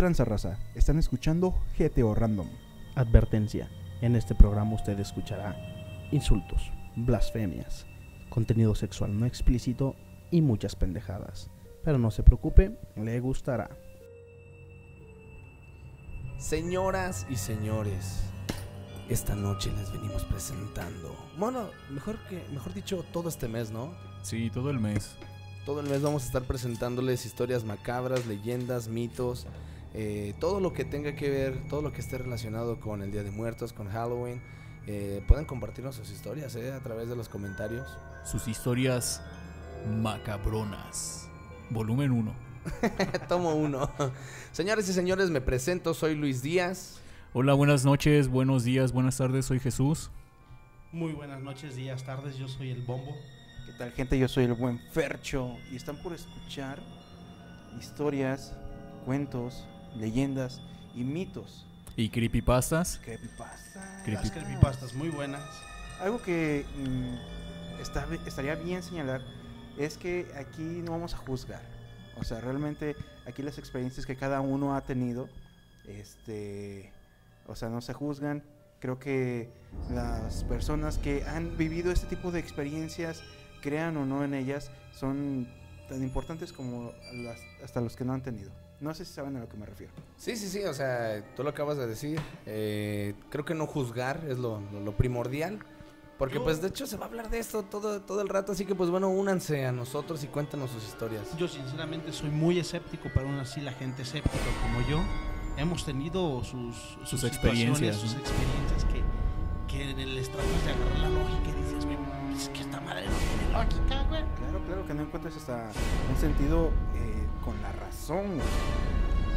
tranza raza? Están escuchando GTO Random. Advertencia. En este programa usted escuchará insultos, blasfemias, contenido sexual no explícito y muchas pendejadas. Pero no se preocupe, le gustará. Señoras y señores, esta noche les venimos presentando. Bueno, mejor que mejor dicho todo este mes, ¿no? Sí, todo el mes. Todo el mes vamos a estar presentándoles historias macabras, leyendas, mitos, eh, todo lo que tenga que ver, todo lo que esté relacionado con el Día de Muertos, con Halloween. Eh, pueden compartirnos sus historias eh, a través de los comentarios. Sus historias macabronas. Volumen 1. Tomo uno. Señores y señores, me presento, soy Luis Díaz. Hola, buenas noches, buenos días, buenas tardes, soy Jesús. Muy buenas noches, días, tardes. Yo soy el Bombo. ¿Qué tal gente? Yo soy el buen Fercho y están por escuchar historias, cuentos, leyendas y mitos. ¿Y creepypastas? Creepypasta. Creepy- Las creepypastas muy buenas. Algo que mm, está- estaría bien señalar es que aquí no vamos a juzgar. O sea, realmente aquí las experiencias que cada uno ha tenido, este, o sea, no se juzgan. Creo que las personas que han vivido este tipo de experiencias, crean o no en ellas, son tan importantes como las, hasta los que no han tenido. No sé si saben a lo que me refiero. Sí, sí, sí, o sea, tú lo acabas de decir. Eh, creo que no juzgar es lo, lo- lo primordial. Porque Yo- pues de hecho se va a hablar de esto todo, todo el rato, así que pues bueno, únanse a nosotros y cuéntanos sus historias. Yo sinceramente soy muy escéptico, pero aún así la gente escéptica como yo hemos tenido sus, Sus situaciones, experiencias, sus ¿no? experiencias que, que les tratas de agarrar la lógica y dices, es que esta madre no tiene lógica. Claro, claro, que no encuentres hasta un sentido eh, con la razón.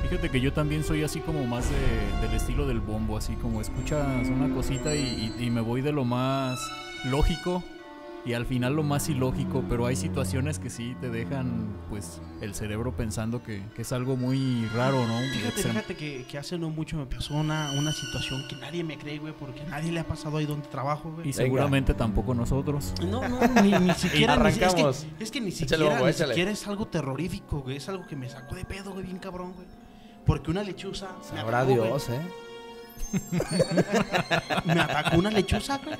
Fíjate que yo también soy así como más de- del estilo del bombo, así como escuchas una cosita y me voy de lo más lógico y al final lo más ilógico, pero hay situaciones que sí te dejan pues el cerebro pensando que, que es algo muy raro, ¿no? Fíjate, Extremo. fíjate que, que hace no mucho me pasó una, una situación que nadie me cree, güey, porque nadie le ha pasado ahí donde trabajo, güey. Y seguramente tampoco nosotros. No, no, ni, ni siquiera. ni- Arrancamos. es, que, es que ni Échale, siquiera, Bombo, ni échale. siquiera es algo terrorífico, güey. Es algo que me sacó de pedo, güey, bien cabrón, güey. Porque una lechuza. me Sabrá atacó, güey. Dios, ¿eh? Me atacó una lechuza, güey.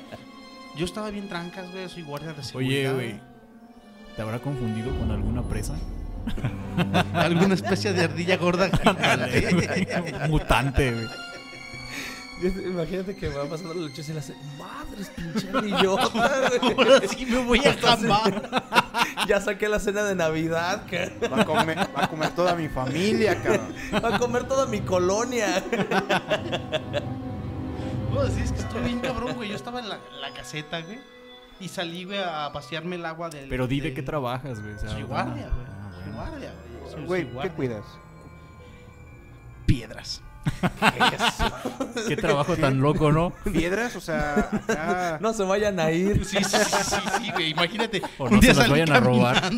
Yo estaba bien trancas, güey. Soy guardia de Oye, seguridad. güey, ¿te habrá confundido con alguna presa? Alguna especie de ardilla gorda. gigante. Mutante, güey. Imagínate que va pasando la lechuza y le hace, madres, pinche ardillota, güey". Ahora sí me voy a jamar. Ya saqué la cena de Navidad, Va a comer, va a comer toda mi familia, cabrón. va a comer toda mi colonia. No, sí, es que estoy bien cabrón, güey. Yo estaba en la, la caseta, güey. Y salí, güey, a pasearme el agua del. Pero di de qué trabajas, güey. o sea, Soy una- guardia, güey. Ah, Soy bueno. guardia, güey. Soy- Güey, soy ¿qué cuidas? Piedras. Qué trabajo tan loco, ¿no? ¿Piedras? O sea, acá... No se vayan a ir. Sí, sí, sí, sí, sí, güey. Imagínate. O un no día se las vayan a robar.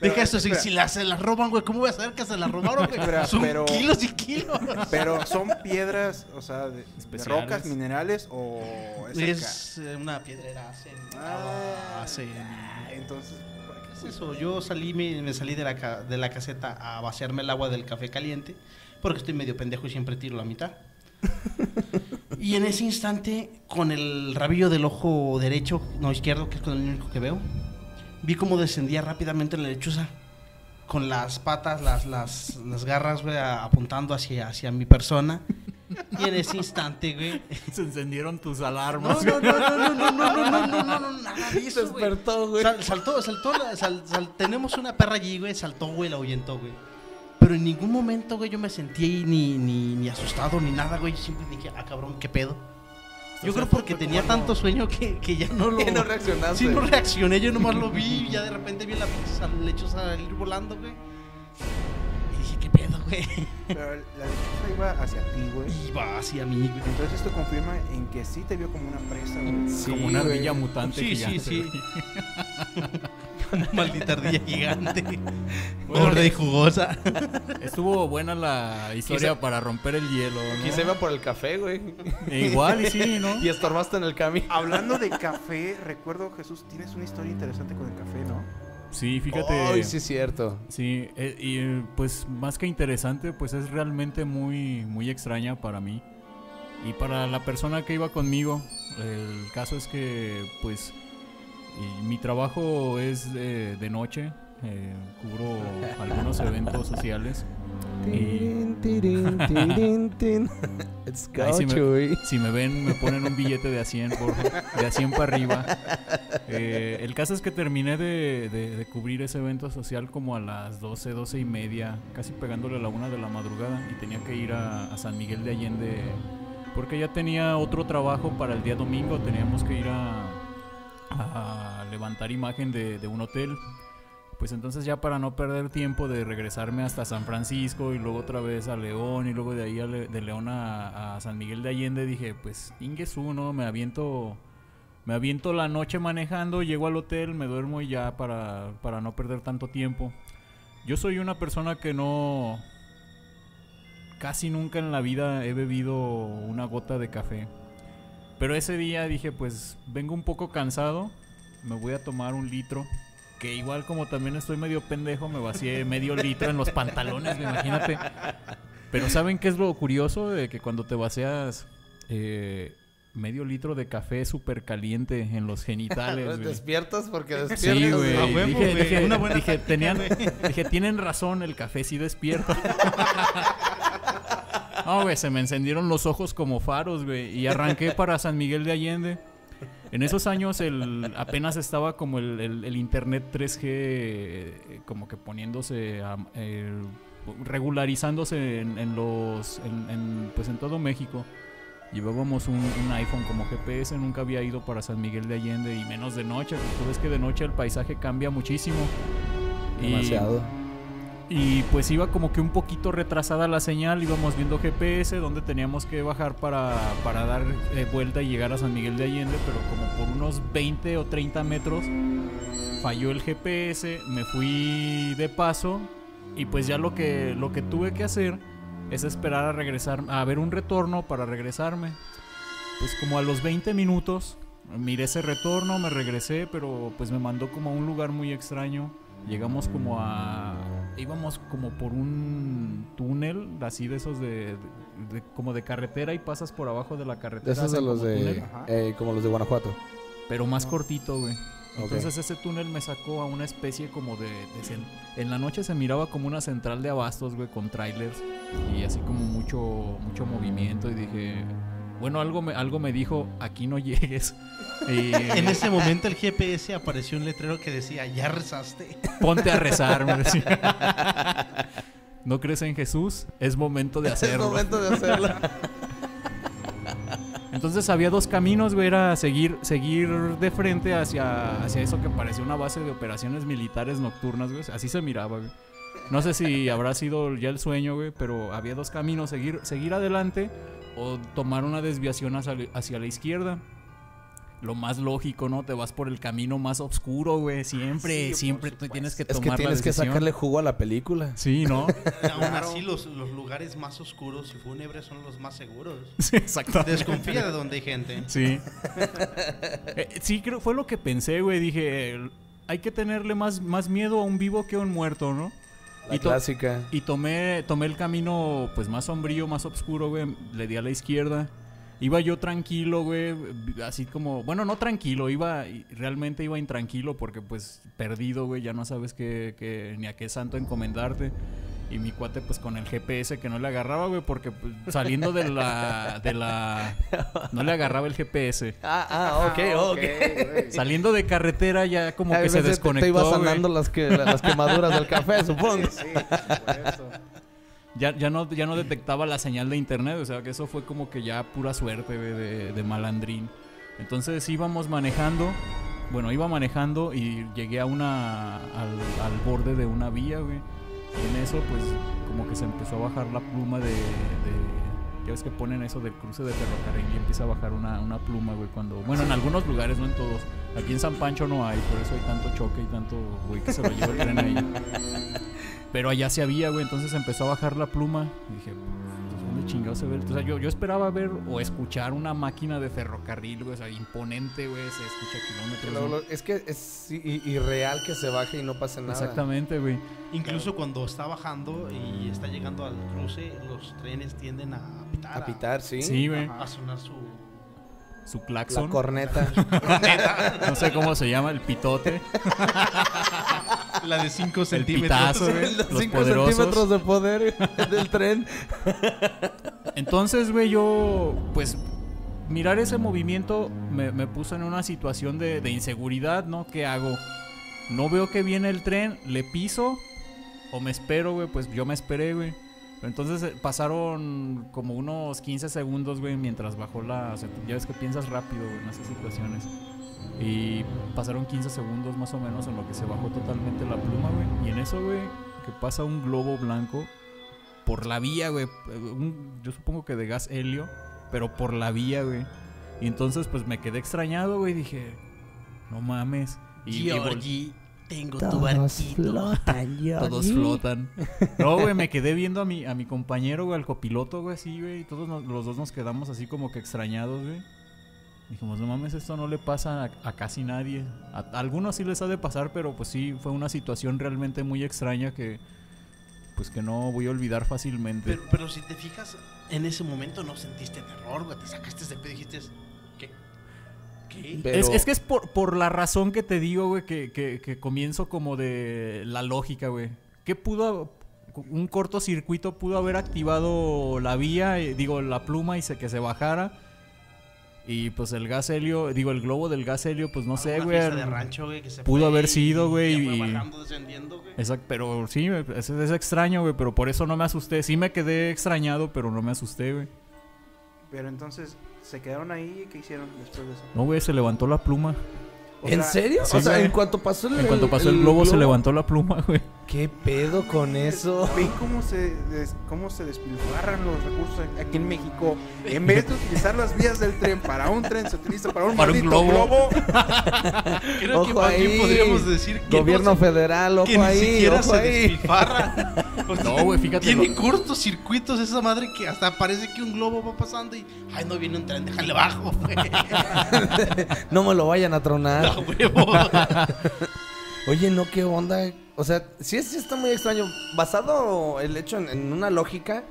Deja eso, si, si las, se las roban, güey, ¿cómo voy a saber que se las robaron, güey? Espera, Son pero- kilos y kilos. Pero son piedras, o sea, de, rocas, minerales o es, Es eh, una piedrera, hacen. Ah, hacen. Entonces, ¿para qué ¿Qué se es eso? Yo salí, me, me salí de la, ca- de la caseta a vaciarme el agua del café caliente, porque estoy medio pendejo y siempre tiro la mitad. y en ese instante, con el rabillo del ojo derecho, no izquierdo, que es con el único que veo, vi cómo descendía rápidamente la lechuza, con las patas, las, las, las garras, güey, apuntando hacia, hacia mi persona. Y en ese instante, güey. Se encendieron tus alarmas. no, no, no, no, no, no, no, no, no, no, no, nada de Se eso, despertó, güey. Sal- saltó, saltó, sal- sal- tenemos una perra allí, güey, saltó, güey, la ahuyentó, güey. Pero en ningún momento, güey, yo me sentí ni, ni, ni asustado ni nada, güey. Siempre dije, ah, cabrón, qué pedo. Yo creo porque tenía tanto sueño que, que ya no lo... Que no reaccionaste. Sí, no reaccioné, yo nomás lo vi y ya de repente vi la pinche lechuza salir volando, güey. Y dije, qué pedo, güey. Pero la lechuza iba hacia ti, güey. Iba hacia mí, güey. Entonces esto confirma en que sí te vio como una presa, güey. Sí, como una güey. ardilla mutante Sí, sí, gigante, sí. güey. Una maldita ardilla gigante. Gorda y jugosa. Estuvo buena la historia Quise- para romper el hielo, ¿no? Aquí se iba por el café, güey. Igual, y sí, ¿no? Y estorbaste en el camino. Hablando de café, recuerdo, Jesús, tienes una historia interesante con el café, ¿no? Sí, fíjate. Ay, sí es cierto. Sí, eh, y eh, pues más que interesante, pues es realmente muy, muy extraña para mí. Y para la persona que iba conmigo, el caso es que pues y mi trabajo es de, de noche, eh, cubro algunos eventos sociales. Y. It's Ahí sí me- si me ven, me ponen un billete de a 100, por, de a 100 para arriba. Eh, el caso es que terminé de, de- de cubrir ese evento social como a las 12, 12 y media, casi pegándole a la una de la madrugada. Y tenía que ir a, a San Miguel de Allende porque ya tenía otro trabajo para el día domingo. Teníamos que ir a, levantar imagen de, de un hotel. Pues entonces ya para no perder tiempo de regresarme hasta San Francisco y luego otra vez a León y luego de ahí a Le- de León a, a San Miguel de Allende dije pues Ingesu, ¿no? Me aviento me aviento la noche manejando, llego al hotel, me duermo y ya para, para no perder tanto tiempo. Yo soy una persona que no casi nunca en la vida he bebido una gota de café. Pero ese día dije, pues vengo un poco cansado, me voy a tomar un litro. Que igual como también estoy medio pendejo, me vacié medio litro en los pantalones, imagínate. Pero ¿saben qué es lo curioso? De que cuando te vacías eh, medio litro de café súper caliente en los genitales. ¿Despiertas? Porque despiertas. Sí, güey. Huevo, Dije, dije- Una buena dije, táctica, tenían, dije, tienen razón, el café sí despierta. No, güey, se me encendieron los ojos como faros, güey. Y arranqué para San Miguel de Allende. En esos años el, apenas estaba como el, internet 3G eh, como que poniéndose, a- eh, regularizándose en, los, en, pues en todo México. Llevábamos un, iPhone como GPS, nunca había ido para San Miguel de Allende y menos de noche. Tú ves que de noche el paisaje cambia muchísimo. Demasiado. Pues iba como que un poquito retrasada la señal, íbamos viendo GPS, donde teníamos que bajar para, para dar eh, vuelta y llegar a San Miguel de Allende, pero como por unos 20 o 30 metros falló el GPS, me fui de paso y pues ya lo que, lo que tuve que hacer es esperar a regresar, a ver un retorno para regresarme. Pues como a los 20 minutos miré ese retorno, me regresé, pero pues me mandó como a un lugar muy extraño. Llegamos como a... íbamos como por un túnel, así de esos de, de- de- como de carretera y pasas por abajo de la carretera. Esos de hacen los como de. eh, como los de Guanajuato. pero más cortito, güey. Entonces ese túnel me sacó a una especie como de... de en la noche se miraba como una central de abastos, güey, con trailers y así como mucho, mucho movimiento y dije... Bueno, algo me, algo me dijo, aquí no llegues. Y En ese momento el GPS apareció un letrero que decía, ya rezaste. ponte a rezar, me decía. ¿No crees en Jesús? Es momento de Es hacerlo. momento de hacerlo. Entonces había dos caminos, güey, era seguir, seguir de frente hacia, hacia eso que parecía una base de operaciones militares nocturnas, güey. Así se miraba, güey. No sé si habrá sido ya el sueño, güey, pero había dos caminos, seguir, seguir adelante o tomar una desviación hacia, hacia la izquierda. Lo más lógico, ¿no? Te vas por el camino más oscuro, güey. Siempre, Sí, siempre tú tienes que Es que tomar tienes la que sacarle jugo a la película. Sí, ¿no? Aún así, los, los lugares más oscuros y fúnebres son los más seguros. sí, exactamente. Desconfía de donde hay gente. Sí. Eh, sí, creo fue lo que pensé, güey. Dije, eh, hay que tenerle más, más miedo a un vivo que a un muerto, ¿no? La Y clásica. Y tomé, tomé el camino, pues, más sombrío, más oscuro, güey. Le di a la izquierda. Iba yo tranquilo, güey. Así como... Bueno, no tranquilo. Iba... Realmente iba intranquilo porque, pues, perdido, güey. Ya no sabes qué, qué- ni a qué santo encomendarte. Y mi cuate, pues, con el GPS que no le agarraba, güey. Porque, pues, saliendo de la... De la... No le agarraba el GPS. Ah, ah, ok, ok. güey. Saliendo de carretera ya como A que se desconectó. Te iba güey. sanando las, que, las quemaduras del café, supongo. Sí, por eso. Ya, ya, no, ya no detectaba la señal de internet, o sea que eso fue como que ya pura suerte güey, de, de malandrín. Entonces íbamos manejando, bueno, iba manejando y llegué a una, al, al borde de una vía, güey. Y en eso pues como que se empezó a bajar la pluma de... de- ya ves que ponen eso del cruce de ferrocarril y empieza a bajar una, una pluma, güey, cuando... Bueno, en algunos lugares, no en todos. Aquí en San Pancho no hay, por eso hay tanto choque y tanto, güey, que se lo lleva el tren ahí. Pero allá sí había, güey. Entonces empezó a bajar la pluma. Y dije, ¿dónde chingado se ve? el- O sea, yo, yo esperaba ver o escuchar una máquina de ferrocarril, güey, o sea, imponente, güey, se escucha kilómetros. Lo- ¿no? lo- es que es i- irreal que se baje y no pase nada. Exactamente, güey. Incluso cuando está bajando y está llegando al cruce, los trenes tienden a pitar. A pitar, sí. Sí, güey. A, sonar su. Su La claxon. corneta. No sé cómo se llama, el pitote. La de 5 El centímetros. pitazo, güey. Los Los 5 poderosos. centímetros de poder del tren. Entonces, güey, yo, pues, mirar ese movimiento me, me puso en una situación de, de inseguridad, ¿no? ¿Qué hago? No veo que viene el tren, le piso o me espero, güey. Pues yo me esperé, güey. Entonces eh, pasaron como unos 15 segundos, güey, mientras bajó la... o sea, ya ves que piensas rápido, güey, en esas situaciones. Y pasaron 15 segundos más o menos en lo que se bajó totalmente la pluma, güey. Y en eso, güey, que pasa un globo blanco por la vía, güey. un- yo supongo que de gas helio, pero por la vía, güey. Y entonces, pues me quedé extrañado, güey. Dije, no mames. Y, Georgie, tengo tu barquito. todos flotan. No, güey, me quedé viendo a mi, a mi compañero, güey, al copiloto, güey, así, güey. Y todos nos- los dos nos quedamos así como que extrañados, güey. Dijimos, no mames, esto no le pasa a, a casi nadie. A, a algunos sí les ha de pasar, pero pues sí, fue una situación realmente muy extraña que, pues que no voy a olvidar fácilmente. Pero, pero si te fijas, en ese momento no sentiste terror, güey. Te sacaste ese pedo y dijiste, ¿qué? ¿Qué? Pero- Es, es que es por, por la razón que te digo, güey, que, que, que comienzo como de la lógica, güey. ¿Qué pudo, un cortocircuito pudo haber activado la vía, eh, digo, la pluma y se, que se bajara? Y pues el gas helio, digo, el globo del gas helio, pues no sé, güey. fiesta de rancho, güey, que se pudo haber sido, güey, y- bajando, descendiendo, güey. Exacto, pero sí, es, es extraño, güey, pero por eso no me asusté. Sí me quedé extrañado, pero no me asusté, güey. Pero entonces, ¿se quedaron ahí? ¿Qué hicieron después de eso? No, güey, se levantó la pluma. O ¿En sea, serio? sí, o sea, güey. en cuanto pasó el En cuanto pasó el globo, se levantó la pluma, güey. ¿Qué pedo con eso? ¿Ven cómo se, des- cómo se despilfarran los recursos aquí en México? En vez de utilizar las vías del tren para un tren, se utiliza para un Para un globo. globo. Creo que Ojo bien ahí. podríamos decir que Gobierno no se- federal, ojo que ni ahí, siquiera ojo se ahí. despilfarra. Porque No, güey, fíjate, Tiene lo- cortocircuitos esa madre que hasta parece que un globo va pasando y. Ay, no viene un tren, déjale bajo, güey. No me lo vayan a tronar. Oye, no, qué onda. O sea, sí, es- sí está muy extraño. Basado el hecho en, en una lógica,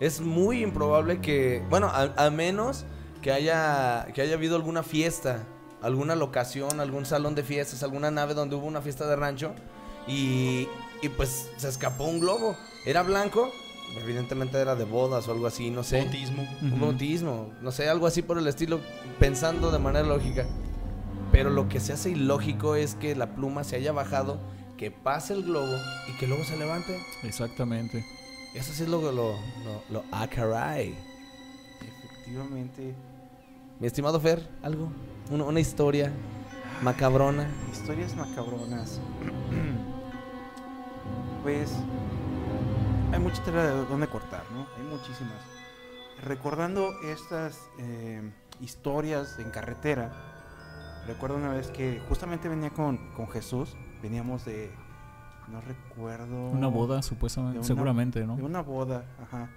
es muy improbable que, bueno, a, a menos que haya, que haya habido alguna fiesta, alguna locación, algún salón de fiestas, alguna nave donde hubo una fiesta de rancho y, y pues se escapó un globo. Era blanco, evidentemente era de bodas o algo así, no sé. Bautismo. Un bautismo, no sé, algo así por el estilo, pensando de manera lógica. Pero lo que se hace ilógico es que la pluma se haya bajado, que pase el globo y que luego se levante. Exactamente. Eso sí es lo lo, lo, lo ah, caray. Efectivamente, Mi estimado Fer, algo, una, una historia macabrona. historias macabronas. pues hay mucha tela de dónde cortar, ¿no? Hay muchísimas. Recordando estas eh, historias en carretera, recuerdo una vez que justamente venía con, con Jesús, veníamos de, no recuerdo... Una boda, supuestamente, una- seguramente, ¿no? De una boda, ajá.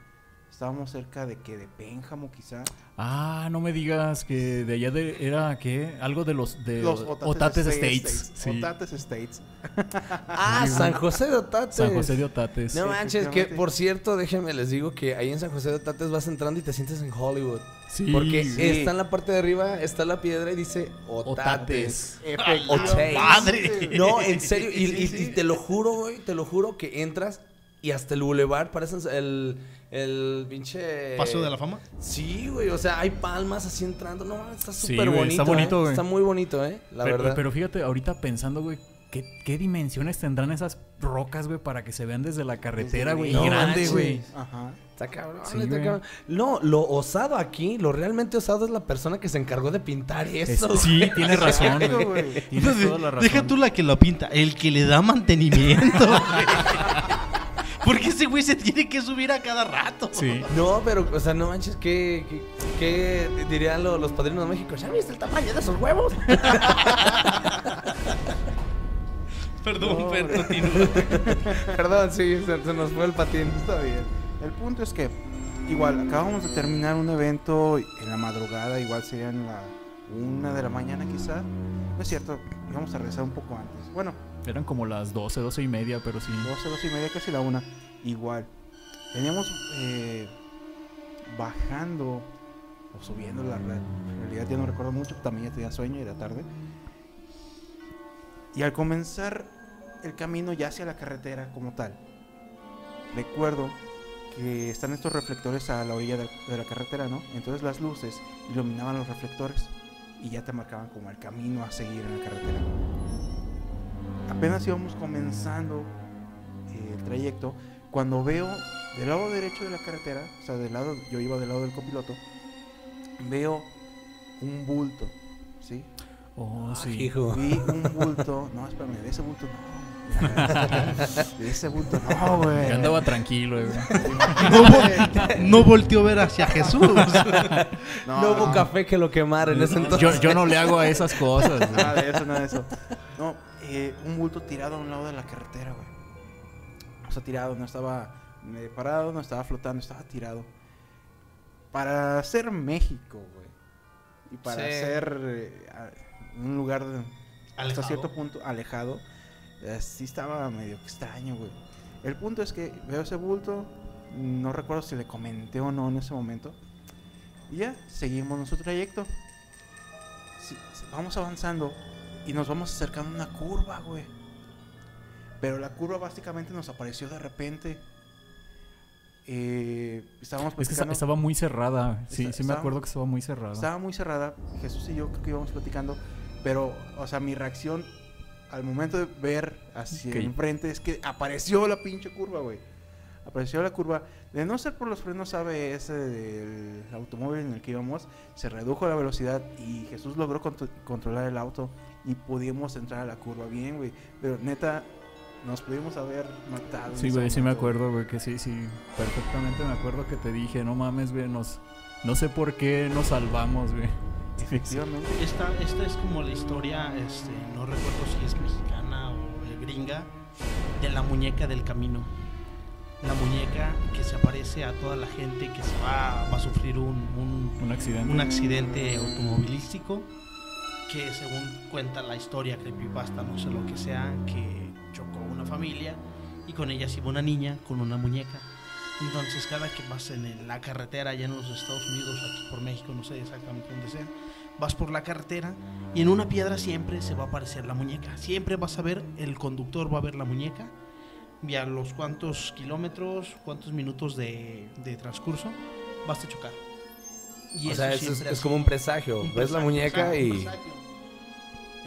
Estábamos cerca de que de Pénjamo quizá. Ah, no me digas que de allá de, era, ¿qué? Algo de los, de Los Otates, States. Sí. Otates States. Ah, San José de Otates. San José de Otates. No manches, que por cierto, déjenme les digo que ahí en San José de Otates vas entrando y te sientes en Hollywood. Sí, Porque sí. está en la parte de arriba, está la piedra y dice Otates. Otates. Efectivamente. madre! No, en serio, y, Sí, y- sí. y te lo juro, güey, te lo juro que entras y hasta el boulevard parecen el, el pinche... ¿Paso de la fama? Sí, güey, o sea, hay palmas así entrando, no, está súper bonito, está bonito, ¿eh? güey. Está muy bonito, ¿eh? La pero, verdad. pero fíjate, ahorita pensando, güey, ¿qué, qué dimensiones tendrán esas rocas, güey, para que se vean desde la carretera, güey? No grande, güey. Ajá. Está cabrón, Sí, está güey. cabrón. No, lo osado aquí, lo realmente osado es la persona que se encargó de pintar Es- eso. sí, tienes razón, Exacto, güey. güey. Tienes toda la razón. Deja tú la que lo pinta, el que le da mantenimiento. Porque ese güey se tiene que subir a cada rato. Sí. No, pero, o sea, no manches, ¿qué, qué, qué dirían lo- los padrinos de México? ¿Ya viste el tamaño de esos huevos? Perdón, No, continúa. Perdón, sí, se, se nos fue el patín. Está bien. El punto es que igual, acabamos de terminar un evento en la madrugada, igual serían la una de la mañana quizá. No es cierto, íbamos a regresar un poco antes. Bueno, Eran como las 12, 12 y media, pero sí. 12, 12 y media, casi la una. Igual. Veníamos eh, bajando o subiendo la red. En realidad ya no recuerdo mucho, también ya tenía sueño y era tarde. Y al comenzar el camino ya hacia la carretera como tal, recuerdo que están estos reflectores a la orilla de, de la carretera, ¿no? Entonces las luces iluminaban los reflectores y ya te marcaban como el camino a seguir en la carretera. Apenas íbamos comenzando eh, el trayecto cuando veo del lado derecho de la carretera, o sea, del lado, yo iba del lado del copiloto, veo un bulto, ¿sí? Oh, sí. Hijo. Vi un bulto, no, espérame, de ese bulto no. De ese bulto no, güey. Yo andaba tranquilo, güey. No, vol- no volteó a ver hacia Jesús. No hubo café que lo quemara en ese entonces. Yo, yo no le hago a esas cosas. Nada de eso, nada de eso. No, eh, un bulto tirado a un lado de la carretera, güey. O sea, tirado, no estaba eh, parado, no estaba flotando, estaba tirado. Para ser México, güey. Y para Sí. ser eh, un lugar de- hasta cierto punto alejado, eh, sí estaba medio extraño, güey. El punto es que veo ese bulto, no recuerdo si le comenté o no en ese momento. Y ya, seguimos nuestro trayecto. Sí, vamos avanzando y nos vamos acercando a una curva, güey. Pero la curva básicamente nos apareció de repente. Eh, estábamos Es que esta- platicando- estaba muy cerrada. Sí, Está- sí me estaba- acuerdo que estaba muy cerrada. estaba muy cerrada. Jesús y yo creo que íbamos platicando. Pero, o sea, mi reacción al momento de ver hacia Que- enfrente es que apareció la pinche curva, güey. Apareció la curva. De no ser por los frenos ABS del automóvil en el que íbamos, se redujo la velocidad y Jesús logró contro- controlar el auto y pudimos entrar a la curva bien, güey. Pero neta, nos pudimos haber matado. Sí, güey, sí me acuerdo, güey, que sí, sí. Perfectamente me acuerdo que te dije, no mames, güey, nos... No sé por qué nos salvamos, güey. Efectivamente. Esta, esta es como la historia, este, no recuerdo si es mexicana o gringa, de la muñeca del camino. La muñeca que se aparece a toda la gente que se va, va a sufrir un, un- Un accidente. un accidente automovilístico que según cuenta la historia creepypasta, no sé lo que sea, que chocó una familia y con ellas iba una niña con una muñeca. Entonces cada que vas en la carretera allá en los Estados Unidos, aquí por México, no sé exactamente dónde sea, vas por la carretera y en una piedra siempre se va a aparecer la muñeca. Siempre vas a ver, el conductor va a ver la muñeca y a los cuantos kilómetros, cuántos minutos de, de transcurso vas a chocar. Y o sea, es, es- es como un presagio. un Ves la presagio, muñeca un y. presagio.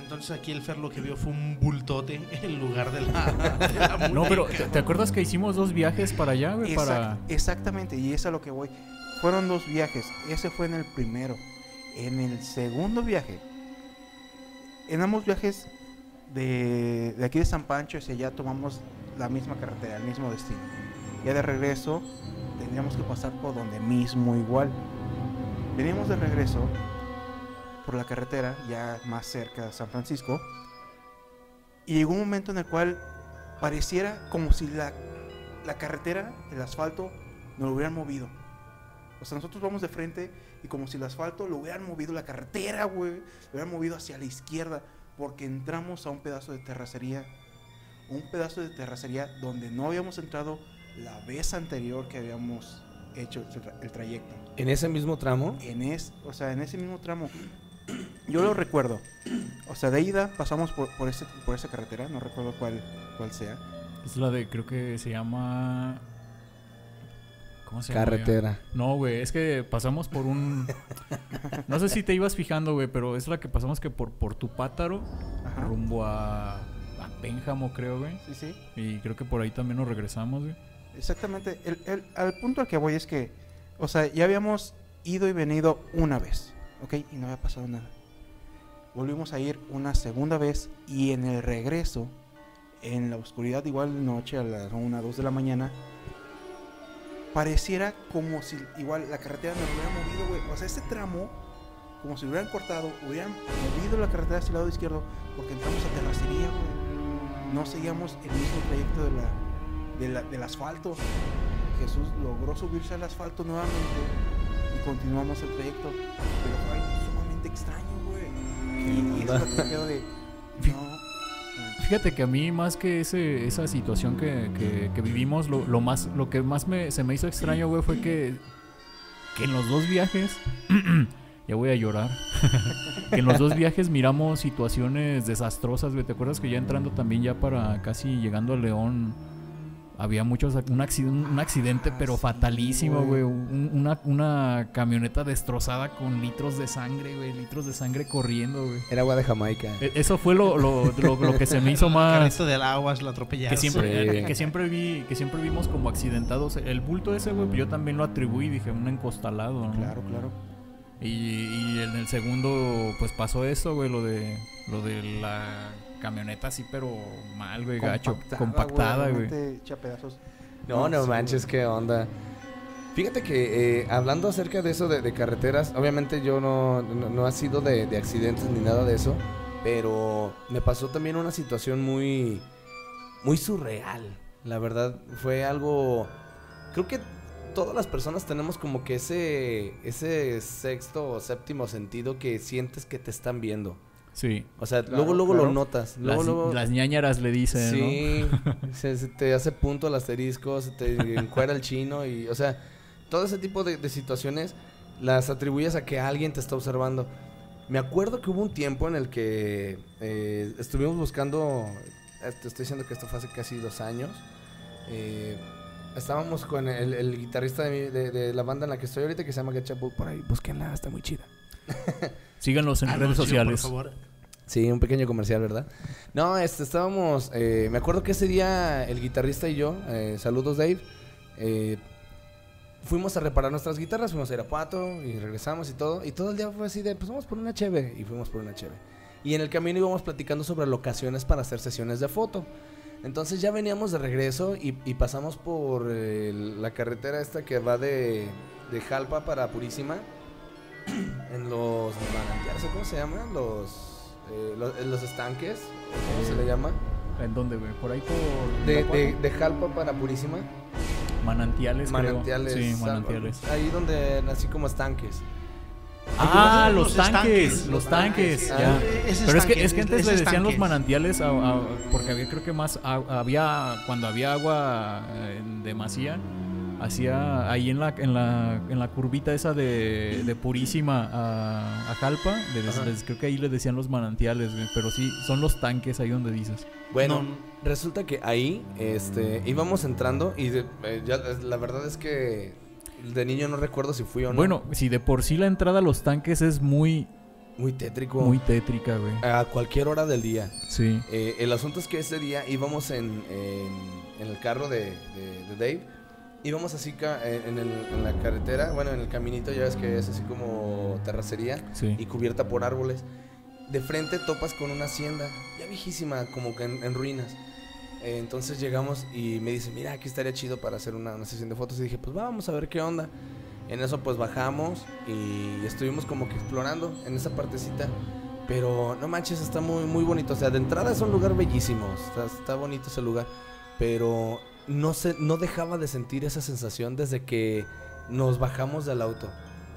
Entonces aquí el Fer lo que vio fue un bultote en lugar de la, de la No, pero muñeca. ¿te, te acuerdas que hicimos dos viajes para allá? Exact- Para... Exactamente, y es a lo que voy. Fueron dos viajes. Ese fue en el primero. En el segundo viaje, en ambos viajes de, de aquí de San Pancho hacia allá tomamos la misma carretera, el mismo destino. Ya de regreso tendríamos que pasar por donde mismo igual. Veníamos de regreso por la carretera, ya más cerca de San Francisco, y llegó un momento en el cual pareciera como si la, la carretera, el asfalto, nos lo hubieran movido. O sea, nosotros vamos de frente y como si el asfalto lo hubieran movido la carretera, güey, lo hubieran movido hacia la izquierda, porque entramos a un pedazo de terracería, un pedazo de terracería donde no habíamos entrado la vez anterior que habíamos hecho el, tra- el trayecto. En ese mismo tramo. En es, o sea, en ese mismo tramo. Yo lo recuerdo. O sea, de ida pasamos por, por, ese, por esa carretera, no recuerdo cuál, cuál sea. Es la de, creo que se llama... ¿Cómo se llama? Carretera. No, güey, es que pasamos por un... No sé si te ibas fijando, güey, pero es la que pasamos que por, por tu pátaro, Ajá. rumbo a, a Pénjamo, creo, güey. Sí, sí. Y creo que por ahí también nos regresamos, güey. Exactamente. El, al punto al que voy es que, o sea, ya habíamos ido y venido una vez, ¿ok? Y no había pasado nada. Volvimos a ir una segunda vez y en el regreso, en la oscuridad, igual de noche, a las 1, 2 de la mañana, pareciera como si igual la carretera nos hubiera movido, güey. O sea, ese tramo, como si lo hubieran cortado, hubieran movido la carretera hacia el lado izquierdo porque entramos a terracería, güey. No seguíamos el mismo trayecto de la, de la- del asfalto. Jesús logró subirse al asfalto nuevamente y continuamos el trayecto. Pero fue algo sumamente extraño, güey. Y, y eso me quedo de. No. Fíjate que a mí más que ese, esa situación que, que- que vivimos, lo, lo más, lo que más me, se me hizo extraño, güey, fue que, que en los dos viajes, ya voy a llorar, que en los dos viajes miramos situaciones desastrosas, güey. ¿Te acuerdas que ya entrando también ya para casi llegando a León, había muchos, un accidente, un accidente pero fatalísimo, güey. Un- una, una camioneta destrozada con litros de sangre, güey, litros de sangre corriendo, güey. Era agua de Jamaica. E- Eso fue lo, lo, lo- lo que se me hizo más Carrito del aguas lo atropellaron. que siempre Sí. que siempre vi que siempre vimos como accidentados el bulto ese güey yo también lo atribuí dije un encostalado ¿no? Claro, claro. y, y en el segundo pues pasó eso güey lo de lo de la camioneta así pero mal güey gacho compactada güey realmente Echa pedazos. No, no sí, manches, qué onda. Fíjate que eh, hablando acerca de eso de, de carreteras, obviamente yo no, no, no ha sido de, de accidentes ni nada de eso, pero me pasó también una situación muy, muy surreal. La verdad, fue algo, creo que todas las personas tenemos como que ese, ese sexto o séptimo sentido que sientes que te están viendo. Sí O sea, Claro, luego, luego claro. lo notas. Luego, las, luego... las ñañaras le dicen Sí, se, se te hace punto el asterisco, se te encuera el chino y, o sea, todo ese tipo de, de situaciones las atribuyes a que alguien te está observando. Me acuerdo que hubo un tiempo en el que eh, estuvimos buscando, eh, te estoy diciendo que esto fue hace casi dos años, eh, estábamos con el, el guitarrista de, mi- de- de la banda en la que estoy ahorita que se llama Getcha Bull, por ahí, búsquenla, está muy chida. síganlos en redes sociales Por favor. Sí, un pequeño comercial, ¿verdad? No, este, estábamos, eh, me acuerdo que ese día el guitarrista y yo, eh, saludos Dave, eh, fuimos a reparar nuestras guitarras, fuimos a Irapuato y regresamos y todo, y todo el día fue así de, pues vamos por una cheve, y fuimos por una cheve. Y en el camino íbamos platicando sobre locaciones para hacer sesiones de foto. Entonces ya veníamos de regreso y, pasamos por eh, la carretera esta que va de, de Jalpa para Purísima, en los manantiales, ¿o ¿cómo se llama? Los, eh, los, en los estanques, ¿cómo se le llama? en dónde güey por ahí por De, de, de Jalpa para Purísima. manantiales creo. Manantiales. sí ah, manantiales Ahí donde, así como estanques. ah los, Los tanques, estanques, los tanques tanques. ya Ah, Pero es que, es que antes le decían los manantiales a- a- porque había creo que más a- había cuando había agua eh, en demasía hacía ahí en la en la en la curvita esa de, de Purísima a, a Jalpa de- les- creo que ahí le decían los manantiales pero sí son los tanques ahí donde dices Bueno, No. resulta que ahí este, íbamos entrando y de- eh, ya, la verdad es que de niño no recuerdo si fui o no. bueno si de por sí la entrada a los tanques es muy muy tétrico. muy tétrica güey a cualquier hora del día. sí Eh, el asunto es que ese día íbamos en, en- en el carro de, de- de Dave. Íbamos así en, en el- en la carretera, bueno, en el caminito, ya ves que es así como terracería sí y cubierta por árboles. De frente topas con una hacienda, ya viejísima, como que en, en ruinas. Eh, entonces llegamos y me dice, mira, aquí estaría chido para hacer una, una sesión de fotos. Y dije, pues vamos a ver qué onda. En eso pues bajamos y estuvimos como que explorando en esa partecita. Pero no manches, está muy, muy bonito. O sea, de entrada es un lugar bellísimo. Está, está bonito ese lugar. Pero no, se, no dejaba de sentir esa sensación desde que nos bajamos del auto.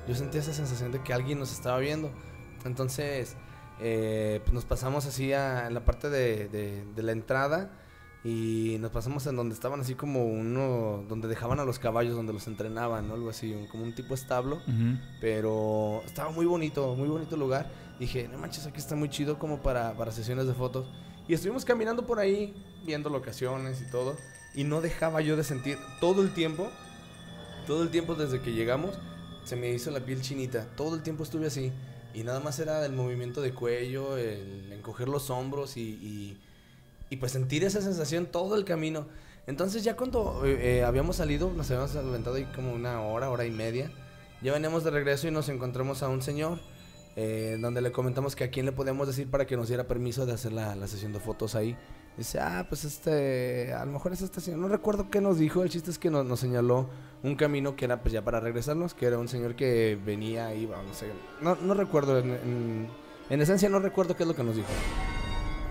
Yo sentía esa sensación de que alguien nos estaba viendo. Entonces, eh, pues nos pasamos así a en la parte de, de- de la entrada y nos pasamos en donde estaban así como uno, donde dejaban a los caballos, donde los entrenaban, ¿no? algo así, un- como un tipo establo. Pero estaba muy bonito, muy bonito lugar. Dije, no manches, aquí está muy chido como para, para sesiones de fotos. Y estuvimos caminando por ahí, viendo locaciones y todo. Y no dejaba yo de sentir todo el tiempo, todo el tiempo desde que llegamos, se me hizo la piel chinita. Todo el tiempo estuve así. Y nada más era el movimiento de cuello, el encoger los hombros y, y, pues sentir esa sensación todo el camino. Entonces ya cuando eh, eh, habíamos salido, nos habíamos aventado ahí como una hora, hora y media. Ya veníamos de regreso y nos encontramos a un señor eh, donde le comentamos que a quién le podíamos decir para que nos diera permiso de hacer la, la sesión de fotos ahí. Dice, ah, pues este, a lo mejor es este señor. No recuerdo qué nos dijo, el chiste es que nos, nos señaló un camino que era pues ya para regresarnos, que era un señor que venía, iba, no sé. No, no recuerdo, en, en, en esencia no recuerdo qué es lo que nos dijo.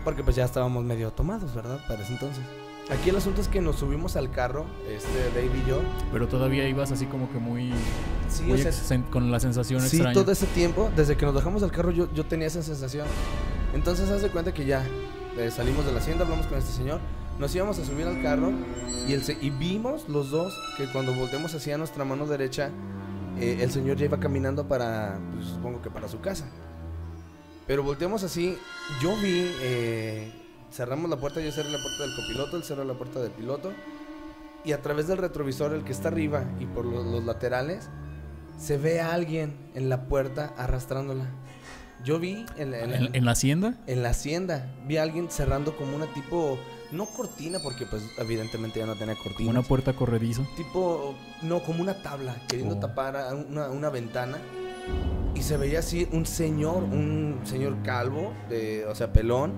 Porque pues ya estábamos medio tomados, ¿verdad? Para ese entonces. Aquí el asunto es que nos subimos al carro, este, Dave y yo. Pero todavía ibas así como que muy, Sí, muy con la sensación Sí, extraña. todo ese tiempo, desde que nos bajamos del carro, yo, yo tenía esa sensación. Entonces, haz de cuenta que ya eh, salimos de la hacienda, hablamos con este señor, nos íbamos a subir al carro y, el y vimos los dos que cuando volteamos hacia nuestra mano derecha, eh, el señor ya iba caminando para, pues, supongo que para su casa. Pero volteamos así, yo vi, eh, cerramos la puerta, yo cerré la puerta del copiloto, él cerró la puerta del piloto. Y a través del retrovisor, el que está arriba y por los, los laterales, se ve a alguien en la puerta arrastrándola. Yo vi en, en- ¿En, en la hacienda? en la hacienda, vi a alguien cerrando como una tipo, no cortina, porque pues evidentemente ya no tenía cortina. Como una puerta corrediza. Tipo, no, como una tabla, queriendo Oh. tapar a una, una ventana. Y se veía así un señor, un señor calvo, de, o sea, pelón.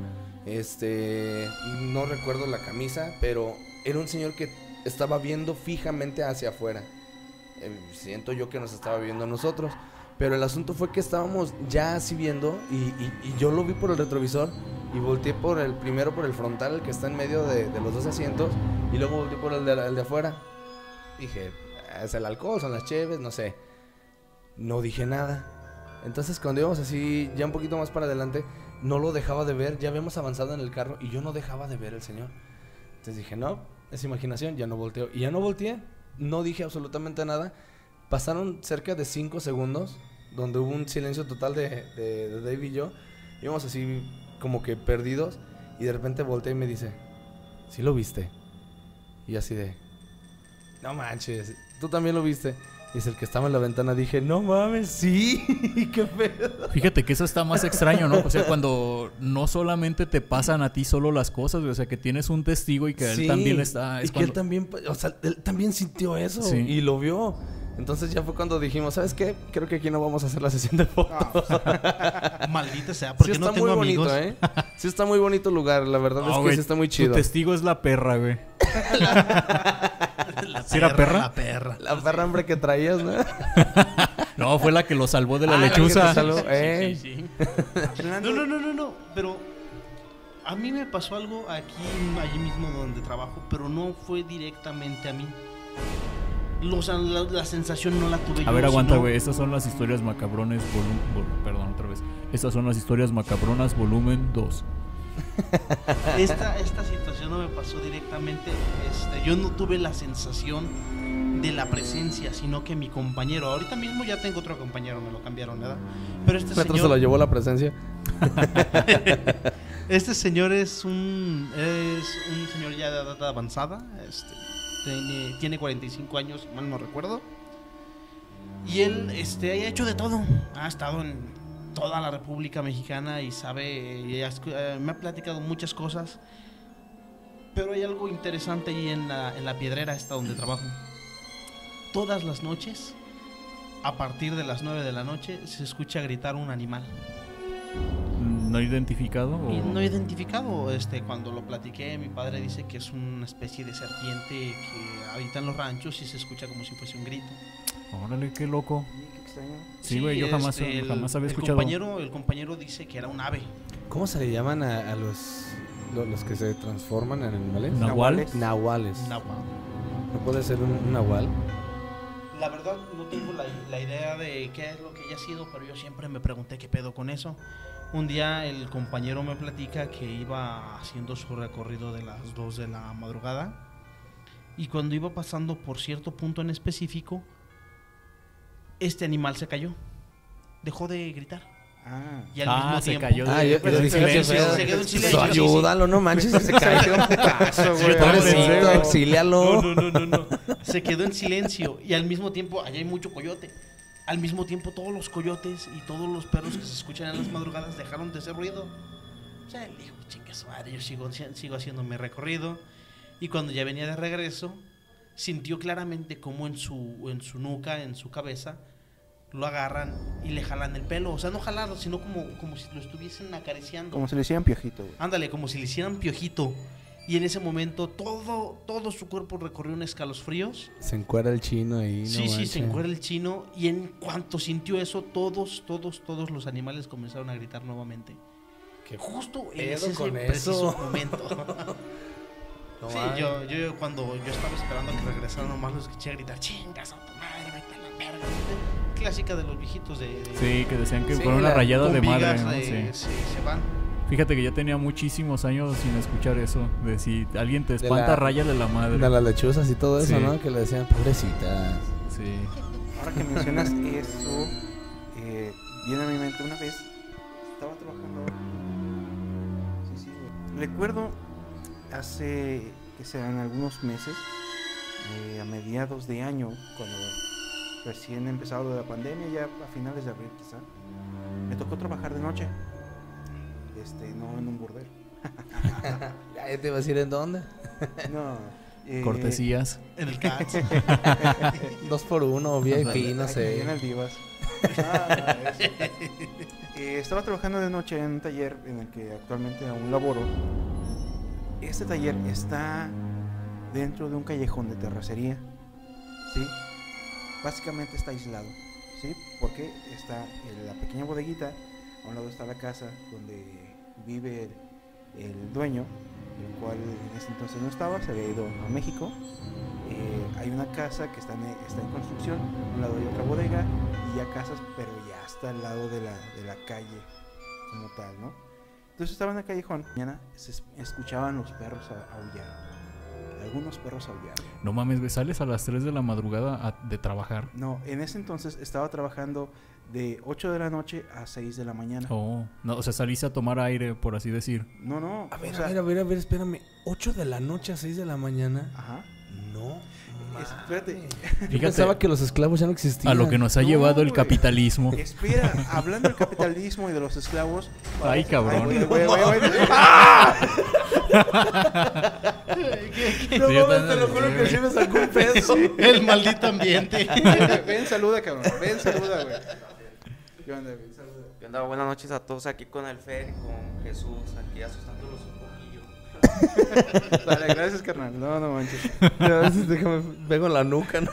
Este, no recuerdo la camisa, pero era un señor que estaba viendo fijamente hacia afuera. Eh, siento yo que nos estaba viendo a nosotros. Pero el asunto fue que estábamos ya así viendo y, yo lo vi por el retrovisor y volteé por el primero por el frontal, el que está en medio de, los dos asientos, y luego volteé por el de, el afuera. Dije, "Ah, es el alcohol, son las cheves, no sé. No dije nada. Entonces cuando íbamos así ya un poquito más para adelante, no lo dejaba de ver, ya habíamos avanzado en el carro y yo no dejaba de ver al señor. Entonces dije, no, es imaginación, ya no volteo. Y ya no volteé, no dije absolutamente nada. Pasaron cerca de 5 segundos donde hubo un silencio total de, de, de Dave y yo. Íbamos así como que perdidos y de repente volteé y me dice, ¿sí lo viste? Y así de, no manches, tú también lo viste. Y es el que estaba en la ventana, dije, no mames, sí, qué pedo. Fíjate que eso está más extraño, ¿no? O sea, cuando no solamente te pasan a ti solo las cosas, o sea, que tienes un testigo y que Sí, él también está... Y Es que él cuando... también, o sea, él también sintió eso Sí. y lo vio. Entonces ya fue cuando dijimos, ¿sabes qué? Creo que aquí no vamos a hacer la sesión de fotos. Maldita sea, sí porque está no tengo muy bonito, amigos. ¿eh? Sí está muy bonito el lugar, la verdad No, es que sí está muy Tu chido. testigo es la perra, güey. La ¿Sí era perra? La perra. La perra hambre que traías, ¿no? No, fue la que lo salvó de la Ah, lechuza. salvó. Sí, sí, sí. No, no, no, no, no, pero a mí me pasó algo aquí, allí mismo donde trabajo, pero no fue directamente a mí. La, la sensación no la tuve yo. A ver, aguanta, sino- güey. Estas son las historias macabrones volumen... Perdón, otra vez. Estas son las historias macabronas volumen 2. Esta, esta situación no me pasó directamente. Este, yo no tuve la sensación de la presencia, sino que mi compañero, ahorita mismo ya tengo otro compañero, me lo cambiaron, ¿verdad? Pero este Metro señor, se lo llevó la presencia. este señor es un, es un señor ya de edad avanzada, este, tiene, tiene 45 años, mal no recuerdo. Y él este, ha hecho de todo, ha estado en toda la República Mexicana y sabe, eh, me ha platicado muchas cosas. Pero hay algo interesante ahí en la, en la piedrera esta donde trabajo. Todas las noches, a partir de las 9 de la noche, se escucha gritar un animal. ¿No identificado? O... No identificado, este, cuando lo platiqué, mi padre dice que es una especie de serpiente que habita en los ranchos y se escucha como si fuese un grito. Órale, qué loco. Qué extraño. Sí, güey, yo jamás, este, el- jamás había el escuchado. Compañero, el compañero dice que era un ave. ¿Cómo se le llaman a, a los, lo- los que se transforman en animales? ¿Nahual? Nahuales. Nahual. ¿No puede ser un, un nahual? La verdad no tengo la, la idea de qué es lo que haya sido, pero yo siempre me pregunté qué pedo con eso. Un día el compañero me platica que iba haciendo su recorrido de las 2 de la madrugada y cuando iba pasando por cierto punto en específico, este animal se cayó. Dejó de gritar. Ah. Y al Ah, mismo se tiempo... cayó de- Ah, yo, Pero se quedó en Pues silencio, sí. ayúdalo, no manches, se cayó. No, no, no, no, no. Se quedó en silencio y al mismo tiempo allá hay mucho coyote. Al mismo tiempo todos los coyotes y todos los perros que se escuchan en las madrugadas dejaron de hacer ruido. O sea, él dijo, chingue su madre, yo sigo, sigo haciendo mi recorrido. Y cuando ya venía de regreso, sintió claramente como en su, en su nuca, en su cabeza, lo agarran y le jalan el pelo. O sea, no jalarlo, sino como, como si lo estuviesen acariciando. Como si le hicieran piojito, güey. Ándale, como si le hicieran piojito. Y en ese momento todo, todo su cuerpo recorrió un escalofríos. Se encuera el chino ahí. sí, sí, se encuentra el chino. Y en cuanto sintió eso, todos, todos, todos los animales comenzaron a gritar nuevamente. ¿Qué Justo en ese con preciso eso? momento. No sí, yo, yo cuando yo estaba esperando a que regresaran nomás los escuché gritar, chingas a tu madre, vete a la verga. Clásica de los viejitos de... de Sí, que decían que Sí, fueron una la- rayada de madre, ¿no? sí, se van. Fíjate que ya tenía muchísimos años sin escuchar eso. De si alguien te De espanta, la- de la madre. De las lechuzas y todo eso, Sí. ¿no? Que le decían, pobrecitas. Sí. Ahora que mencionas eso, eh, viene a mi mente una vez, estaba trabajando. Sí, sí, güey. Recuerdo hace que sean algunos meses, eh, a mediados de año, cuando recién de la pandemia, ya a finales de abril quizá, me tocó trabajar de noche. Este, no en un burdel. Ya te iba a decir en dónde. No. eh, Cortesías. En el CATS. Dos por uno, VIP, no sé. En el Vivas. Ah. Eh, estaba trabajando de noche en un taller en el que actualmente aún laboro. Este taller está dentro de un callejón de terracería. ¿Sí? Básicamente está aislado. ¿Sí? Porque está en la pequeña bodeguita. A un lado está la casa donde vive el, el dueño, el cual en ese entonces no estaba, se había ido a México. Eh, hay una casa que está en, está en construcción, a un lado hay otra bodega y ya casas, pero ya está al lado de la, de la calle como tal, ¿no? Entonces estaba en el callejón, mañana escuchaban los perros a- aullar. Algunos perros aullar. No mames, güey, sales a las 3 de la madrugada a- de trabajar. No, en ese entonces estaba trabajando de 8 de la noche a 6 de la mañana. Oh, no, o sea, saliste a tomar aire, por así decir. No, no. A ver, o sea, a ver, a ver, a ver, espérame. 8 de la noche a 6 de la mañana. Ajá. Espérate. Yo pensaba que los esclavos ya no existían. a lo que nos ha No, llevado el capitalismo. Espera, hablando del capitalismo y de los esclavos. Ay, cabrón. güey, güey. No Sí, mames, te lo juro que sí me sacó un peso. El maldito ambiente. Ven, saluda, cabrón. Ven, saluda, güey. ¿Qué onda, güey? Saluda. ¿Qué onda? Buenas noches a todos aquí con el Fer y con Jesús, aquí asustándolos. Dale, gracias, carnal. No, no manches. A veces déjame, pego en la nuca, ¿no?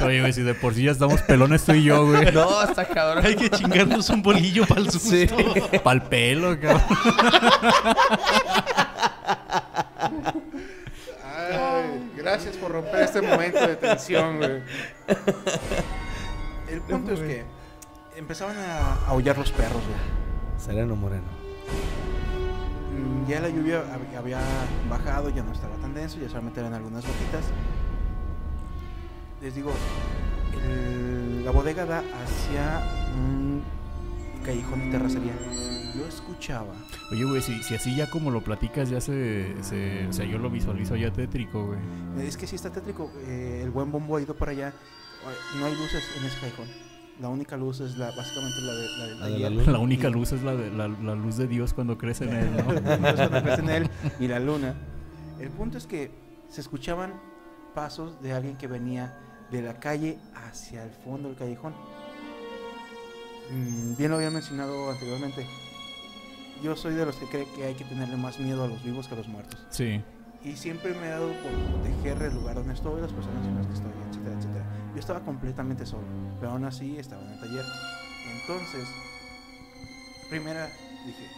Oye, güey, si de por sí ya estamos pelones tú y yo, güey. No, está cabrón. Hay que chingarnos un bolillo para el susto. Sí. Pa'l pelo, cabrón. Ay, gracias por romper este momento de tensión, güey. El punto es que empezaban a aullar los perros, güey. Sereno Moreno. Mm, Ya la lluvia hab- había bajado, ya no estaba tan denso, ya solamente eran algunas gotitas. Les digo, el- la bodega da hacia un callejón de terracería. Yo escuchaba. Oye, güey, si, si así ya como lo platicas, ya se, se- O sea, yo lo visualizo ya tétrico, güey. Es que sí está tétrico. eh, el buen bombo ha ido para allá. No hay luces en ese callejón. La única luz es la, básicamente la, de, la del La de la luz. La única luz es la, de, la, luz de Dios cuando crece en él, ¿no? Cuando crees en él y la luna. El punto es que se escuchaban pasos de alguien que venía de la calle hacia el fondo del callejón. Mm, Bien lo había mencionado anteriormente. Yo soy de los que cree que hay que tenerle más miedo a los vivos que a los muertos. Sí. Y siempre me he dado por proteger el lugar donde estoy, las personas con las que estoy, etcétera, etcétera. Yo estaba completamente solo, pero aún así estaba en el taller. Entonces, primera dije,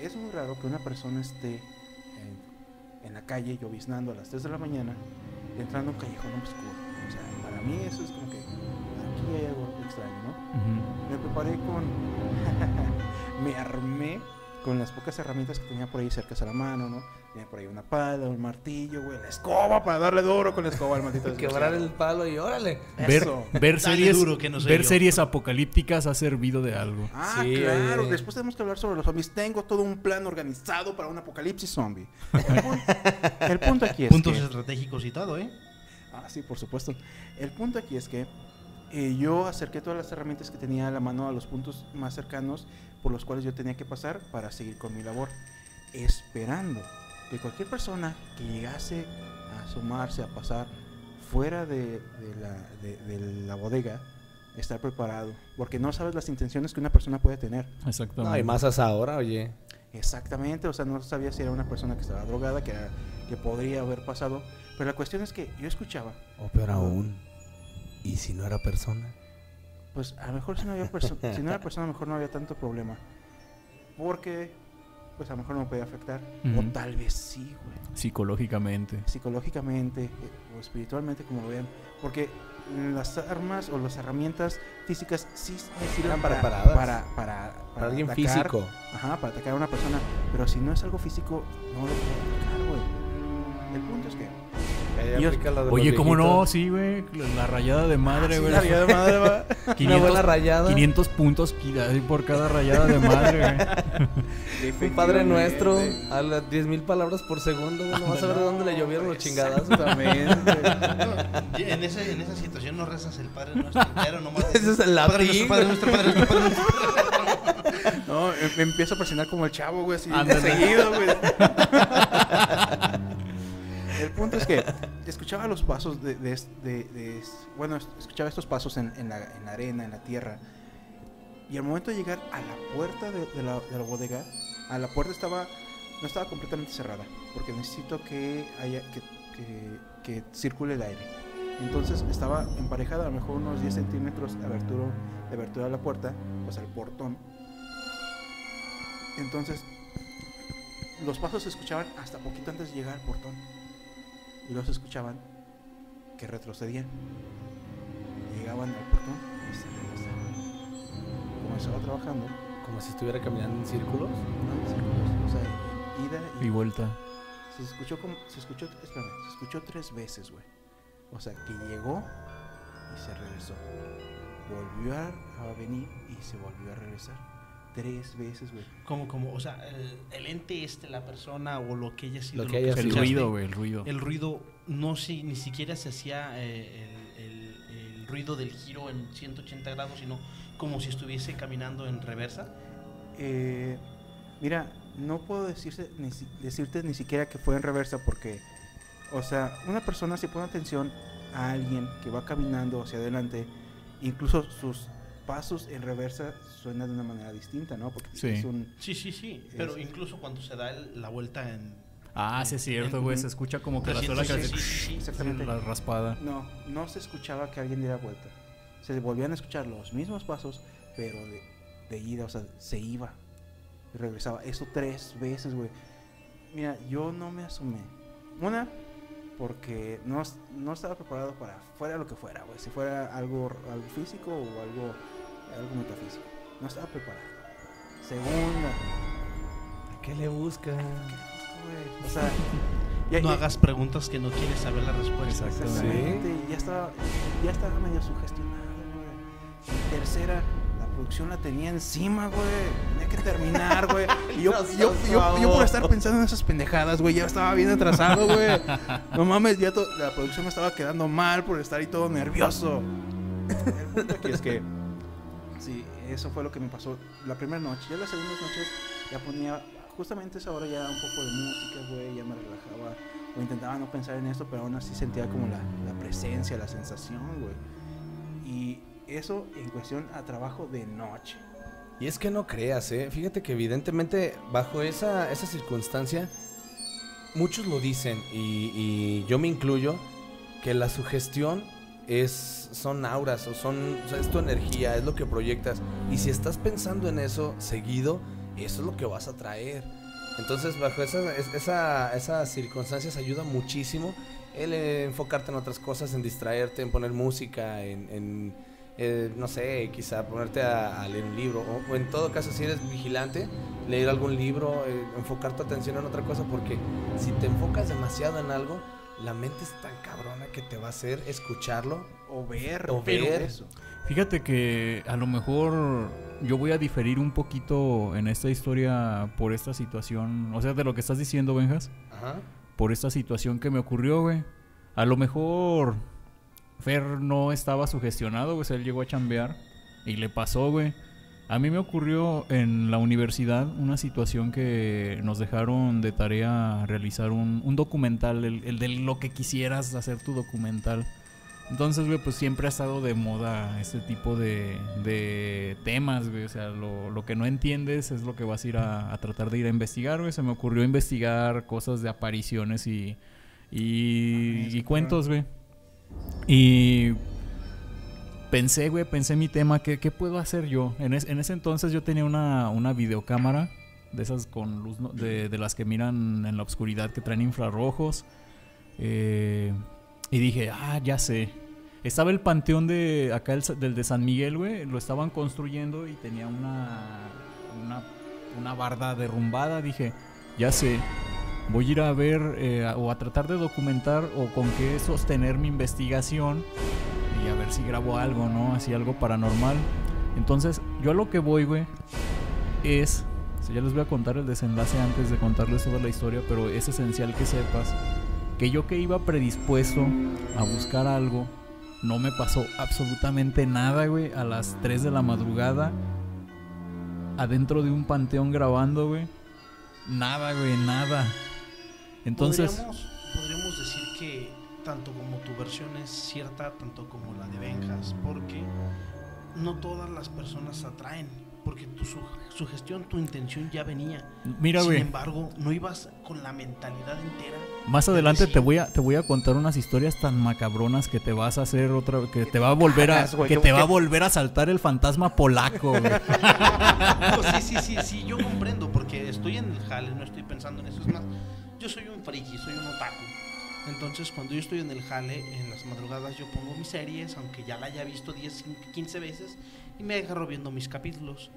es muy raro que una persona esté en, en la calle lloviznando a las 3 de la mañana, entrando a un callejón oscuro. O sea, para mí eso es como que aquí hay algo extraño, ¿no? Me preparé con. me armé con las pocas herramientas que tenía por ahí cerca a la mano, ¿no? Tenía por ahí una pala, un martillo, güey, la escoba para darle duro con la escoba al maldito Quebrar el palo y órale. Ver, Eso. ver series, duro, que no soy ver yo. series apocalípticas ha servido de algo. Ah, Sí, claro. Después tenemos que hablar sobre los zombies. Tengo todo un plan organizado para un apocalipsis zombie. El punto, el punto aquí es Puntos que... estratégicos y todo, ¿eh? Ah, sí, por supuesto. El punto aquí es que eh, yo acerqué todas las herramientas que tenía a la mano a los puntos más cercanos por los cuales yo tenía que pasar para seguir con mi labor, esperando que cualquier persona que llegase a asomarse, a pasar fuera de, de la, de- de la bodega, estar preparado, porque no sabes las intenciones que una persona puede tener. Exactamente. No, y más hasta ahora, oye. Exactamente, o sea, no sabía si era una persona que estaba drogada, que, era- que podría haber pasado, pero la cuestión es que yo escuchaba O peor aún. ¿Y si no era persona? Pues a lo mejor si no había si no era persona, a lo mejor no había tanto problema. Porque pues a lo mejor no me puede afectar. O tal vez sí, güey. Psicológicamente. Psicológicamente eh, o espiritualmente, como lo vean. Porque las armas o las herramientas físicas sí me sirven para, para, para, Para alguien atacar. físico. Ajá, para atacar a una persona. Pero si no es algo físico, no lo puedo atacar, güey. El punto es que. Ahí Yo- aplica la de Oye, ¿cómo no? Sí, güey. La rayada de madre, Ah, sí, güey. la vida de madre, va. Una 500, buena rayada. 500 puntos por cada rayada de madre, güey. Un padre nuestro a las 10.000 palabras por segundo. Bueno, vas a ver de dónde le llovieron los chingadas. Y en, ese, en esa situación no rezas el Padre Nuestro entero, nomás Ese es el Padre nuestro, Padre nuestro, Padre nuestro, Padre nuestro. No, em- me empiezo a presionar como el chavo, güey, así seguido, güey. El punto es que escuchaba los pasos de, bueno, es- escuchaba estos pasos en, la, en la arena, en la tierra. Y al momento de llegar a la puerta de, la, de la bodega, a la puerta estaba, no estaba completamente cerrada, porque necesito que circule el aire. Entonces estaba emparejada a lo mejor unos 10 centímetros de abertura, de abertura de la puerta, pues al portón. Entonces, los pasos se escuchaban hasta poquito antes de llegar al portón. Y los escuchaban que retrocedían. Llegaban al portón y se regresaban. Como estaba trabajando, Como si estuviera caminando en círculos. no en círculos, o sea, ida y Y vuelta. se escuchó como, se escuchó, espérame, se escuchó tres veces, güey. O sea, que llegó y se regresó. Volvió a venir y se volvió a regresar. Tres veces, güey. Como, como, o sea, el, el ente este, la persona o lo que haya sido. Lo que haya El sido. escuchaste, ruido, güey, el ruido. El ruido, no si, ni siquiera se hacía eh, el, el- el ruido del giro en 180 grados, sino como si estuviese caminando en reversa. Eh, mira, no puedo decirse, ni decirte ni siquiera que fue en reversa porque, o sea, una persona si pone atención a alguien que va caminando hacia adelante, incluso sus pasos en reversa suenan de una manera distinta, ¿no? Porque Sí. es un... Sí, sí, sí. Pero Es- incluso cuando se da el- la vuelta en. Ah, sí es cierto, güey. Se escucha como que la sola 360, que sí, sí, sí. Exactamente. la raspada. No, no se escuchaba que alguien diera vuelta. Se volvían a escuchar los mismos pasos, pero de, de ida, o sea, se iba y regresaba. Eso tres veces, güey. Mira, yo no me asumé. Una, porque no, no estaba preparado para fuera lo que fuera, güey. Si fuera algo, algo físico o algo, algo metafísico. No estaba preparado. Segunda, ¿Qué le busca? güey, o sea, ya- No ya- hagas preguntas que no quieres saber la respuesta. Exacto. Exactamente, y ya estaba, ya estaba medio sugestionado, güey. Y tercera, la producción la tenía encima, güey. Tenía que terminar, güey. Y yo, No yo, seas yo, yo por estar pensando en esas pendejadas, güey, ya estaba bien atrasado, güey. No mames, ya la producción me estaba quedando mal por estar ahí todo nervioso. El punto aquí es que, sí, eso fue lo que me pasó la primera noche. Ya las segundas noches ya ponía, justamente esa hora ya un poco de música, güey, ya me relajaba. O intentaba no pensar en esto, pero aún así sentía como la, la presencia, la sensación, güey. Y eso en cuestión a trabajo de noche. Y es que no creas, ¿eh? Fíjate que evidentemente bajo esa, esa circunstancia, muchos lo dicen, y, y yo me incluyo, que la sugestión es, son auras, o son, o es tu energía, es lo que proyectas. Y si estás pensando en eso seguido, eso es lo que vas a traer. Entonces, bajo esa, es- esa, esas circunstancias ayuda muchísimo el eh, enfocarte en otras cosas, en distraerte, en poner música, en, eh, no sé, quizá ponerte a, a leer un libro. O, o en todo caso, si eres vigilante, leer algún libro, eh, enfocar tu atención en otra cosa, porque si te enfocas demasiado en algo, la mente es tan cabrona que te va a hacer escucharlo. O ver, O pero ver. eso. Fíjate que a lo mejor yo voy a diferir un poquito en esta historia por esta situación. O sea, de lo que estás diciendo, Benjas. Ajá. por esta situación que me ocurrió, güey. A lo mejor Fer no estaba sugestionado, güey. o sea, él llegó a chambear y le pasó, güey. A mí me ocurrió en la universidad una situación que nos dejaron de tarea realizar un, un documental, el, el de lo que quisieras hacer tu documental. Entonces, güey, pues siempre ha estado de moda este tipo de, de temas, güey. O sea, lo, lo que no entiendes es lo que vas a ir a, a tratar de ir a investigar, güey. Se me ocurrió investigar cosas de apariciones y, y, Ah, y cuentos, güey. Y pensé, güey, pensé mi tema, ¿qué, puedo hacer yo? En, es- en ese entonces yo tenía una, una videocámara de esas con luz, de, las que miran en la oscuridad, que traen infrarrojos. Eh, y dije, ah, ya sé. Estaba el panteón de acá el del de San Miguel, güey. Lo estaban construyendo y tenía una, una, una barda derrumbada. Dije, ya sé. Voy a ir a ver eh, o a tratar de documentar o con qué sostener mi investigación si grabo algo, ¿no? Así algo paranormal. Entonces, yo a lo que voy, güey, es. ya les voy a contar el desenlace antes de contarles toda la historia, pero es esencial que sepas que yo que iba predispuesto a buscar algo, no me pasó absolutamente nada, güey, a las 3 de la madrugada, adentro de un panteón grabando, güey. Nada, güey, nada. Entonces, podríamos decir que tanto como tu versión es cierta, tanto como la de Benjas, porque no todas las personas atraen, porque tu su- sugestión, tu intención ya venía. mira, Sin güey. embargo, no ibas con la mentalidad entera. Más adelante te voy a te voy a contar unas historias tan macabronas que te vas a hacer otra que te va a volver a güey, que te va a volver a saltar el fantasma polaco, güey. No, sí, sí, sí, sí, yo comprendo, porque estoy en el jale, no estoy pensando en eso. Es más, yo soy un friki, soy un otaku. Entonces, cuando yo estoy en el jale, en las madrugadas, yo pongo mis series, aunque ya la haya visto 10, 15 veces, y me agarro viendo mis capítulos.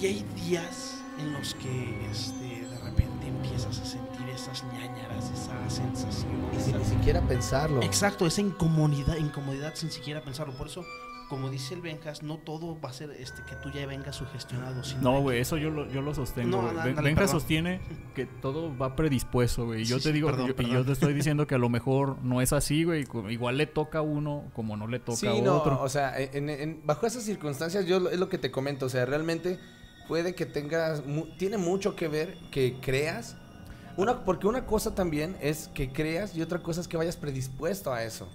Y hay días en los que este, de repente empiezas a sentir esas ñañaras, esa sensación. Y sin esa- ni siquiera pensarlo. Exacto, esa incomodidad, incomodidad sin siquiera pensarlo. Por eso, como dice el Benjas, no todo va a ser este que tú ya vengas sugestionado. sino No, güey, eso yo lo, yo lo sostengo. No, güey. Ben- ándale, Benja perdón. sostiene que todo va predispuesto, güey. Y yo Sí, te sí, digo, perdón, yo- y yo te estoy diciendo que a lo mejor no es así, güey. Igual le toca a uno como no le toca Sí, a no, otro. o sea, en- en- bajo esas circunstancias yo lo- es lo que te comento, o sea, realmente puede que tengas, mu- tiene mucho que ver que creas, una, porque una cosa también es que creas y otra cosa es que vayas predispuesto a eso,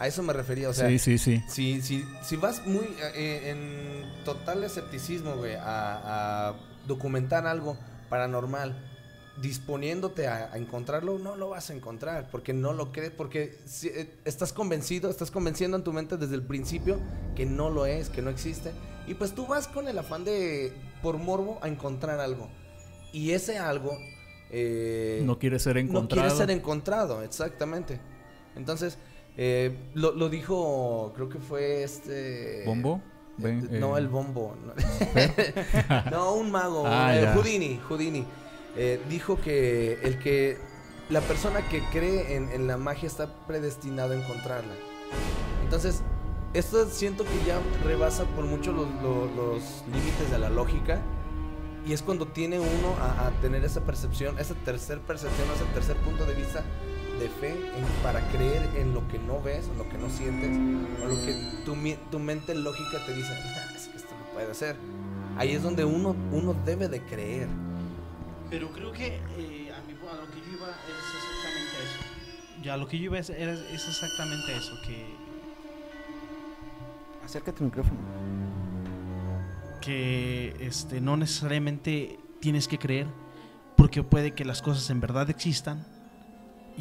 a eso me refería, o sea, sí, sí, sí. si, si, si vas muy eh, en total escepticismo, güey, a, a documentar algo paranormal, disponiéndote a, a encontrarlo, no lo vas a encontrar, porque no lo crees, porque si- eh, estás convencido, estás convenciendo en tu mente desde el principio que no lo es, que no existe, y pues tú vas con el afán de, por morbo, a encontrar algo. Y ese algo... eh, No quiere ser no encontrado. quiere ser encontrado, exactamente. Entonces, eh, lo, lo dijo, creo que fue este... ¿Bombo? Eh, no, eh, el bombo. No, No, un mago. Ah, eh. Houdini, Houdini. Eh, dijo que el que la persona que cree en, en la magia está predestinado a encontrarla. Entonces, esto siento que ya rebasa por mucho los, los- los límites de la lógica. Y es cuando tiene uno a, a tener esa percepción, esa tercer percepción, ese tercer punto de vista de fe en- para creer en lo que no ves, en lo que no sientes, o lo que tu, tu mente lógica te dice, "Ah, es que esto no puede ser. Ahí es donde uno, uno debe de creer. Pero creo que eh, a, mi- a lo que yo iba es exactamente eso. Ya, a lo que yo iba es, era- es exactamente eso, que, Acércate al micrófono. que este, no necesariamente tienes que creer, porque puede que las cosas en verdad existan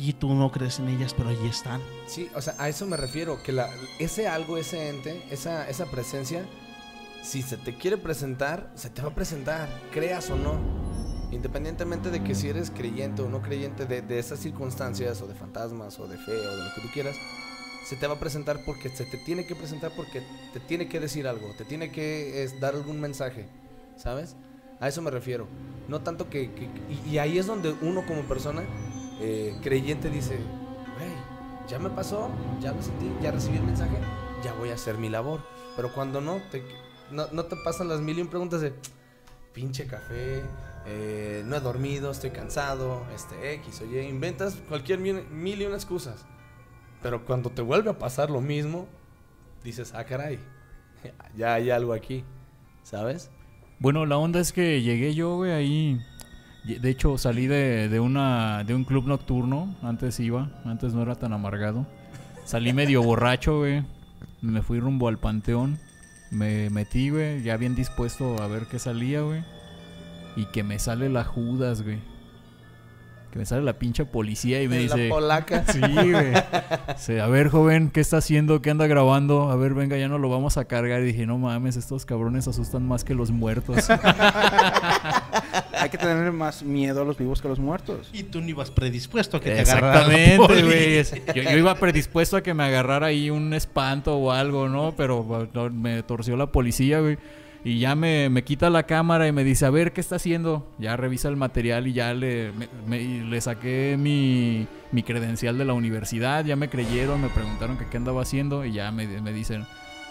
y tú no crees en ellas, pero ahí están. Sí, o sea, a eso me refiero, que la, ese algo, ese ente, esa, esa presencia, si se te quiere presentar, se te va a presentar, creas o no. Independientemente de que si eres creyente o no creyente de, de esas circunstancias, o de fantasmas, o de fe, o de lo que tú quieras, se te va a presentar porque se te tiene que presentar porque te tiene que decir algo, te tiene que es, dar algún mensaje, ¿sabes? A eso me refiero. No tanto que... que- y, y ahí es donde uno como persona eh, creyente dice, güey, ya me pasó, ya lo sentí, ya recibí el mensaje, ya voy a hacer mi labor. Pero cuando no, te, no, no te pasan las mil y un preguntas de, pinche café, eh, no he dormido, estoy cansado, este X, oye, inventas cualquier mil, mil y una excusas. Pero cuando te vuelve a pasar lo mismo, dices, ah, caray, ya hay algo aquí, ¿sabes? Bueno, la onda es que llegué yo, güey, ahí. De hecho, salí de, de una de un club nocturno. Antes iba, antes no era tan amargado. Salí medio borracho, güey. Me fui rumbo al panteón. Me metí, güey, ya bien dispuesto a ver qué salía, güey. Y que me sale la Judas, güey. Que me sale la pinche policía y me la dice... polaca. Sí, güey. Dice, a ver, joven, ¿qué está haciendo? ¿Qué anda grabando? A ver, venga, ya no lo vamos a cargar. Y dije, no mames, estos cabrones asustan más que los muertos. Hay que tener más miedo a los vivos que a los muertos. Y tú no ibas predispuesto a que te agarrara la Exactamente, güey. Yo, yo iba predispuesto a que me agarrara ahí un espanto o algo, ¿no? Pero me torció la policía, güey. Y ya me, me quita la cámara y me dice, a ver, ¿qué está haciendo? Ya revisa el material y ya le, me- me- y le saqué mi, mi credencial de la universidad. Ya me creyeron, me preguntaron que qué andaba haciendo y ya me, me dicen...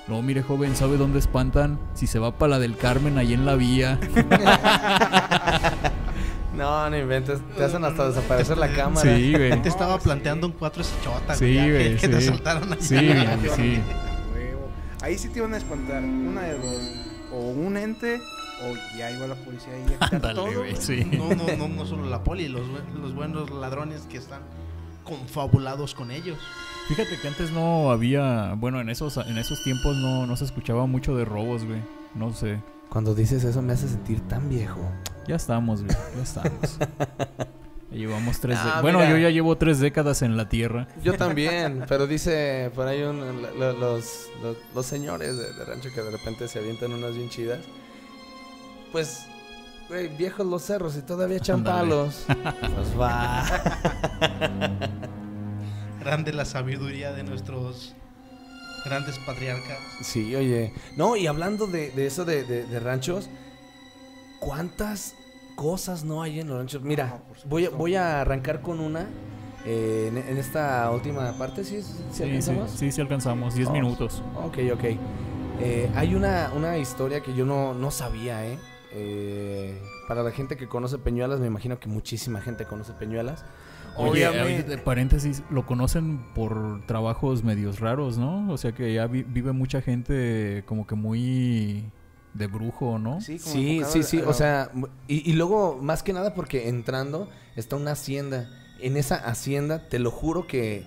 No, mire joven, ¿sabe dónde espantan? Si se va para la del Carmen, ahí en la vía. No, no inventes. Te hacen hasta desaparecer la cámara. Sí, güey. Te estaba planteando un cuatro chota, Sí, güey, Que, que te sí. asaltaron ahí. Sí, güey, sí. Ahí sí te iban a espantar. Una de dos. O un ente, o ya iba la policía ahí a quitar Ándale, todo. güey, güey. sí. No, no, no, no solo la poli, los, los buenos ladrones que están confabulados con ellos. Fíjate que antes no había, bueno, en esos en esos tiempos no, no se escuchaba mucho de robos, güey. No sé. Cuando dices eso me hace sentir tan viejo. Ya estamos, güey. Ya estamos. Llevamos tres. Ah, bueno, mira. yo ya llevo tres décadas en la tierra. Yo también, pero dice por ahí un- lo- lo- los, los, los señores de, de rancho que de repente se avientan unas bien chidas. Pues, güey, viejos los cerros y todavía echan palos. Pues va. Grande la sabiduría de nuestros grandes patriarcas. Sí, oye. No, y hablando de, de eso de, de- de ranchos, ¿cuántas cosas no hay en los ranchos? Mira, No, supuesto. voy, a, voy a arrancar con una. eh, en, en esta última parte, ¿sí? ¿Sí, alcanzamos? sí, sí alcanzamos. Diez Oh. minutos. Ok, ok. Eh, hay una, una historia que yo no, no sabía, ¿eh? Eh, Para la gente que conoce Peñuelas, me imagino que muchísima gente conoce Peñuelas. Oye, Obviamente- oye, paréntesis, lo conocen por trabajos medios raros, ¿no? O sea que ya vi- vive mucha gente como que muy de brujo, ¿no? Sí, como Sí, sí, sí. a- O sea, y, y luego, más que nada, porque entrando está una hacienda. En esa hacienda, te lo juro que,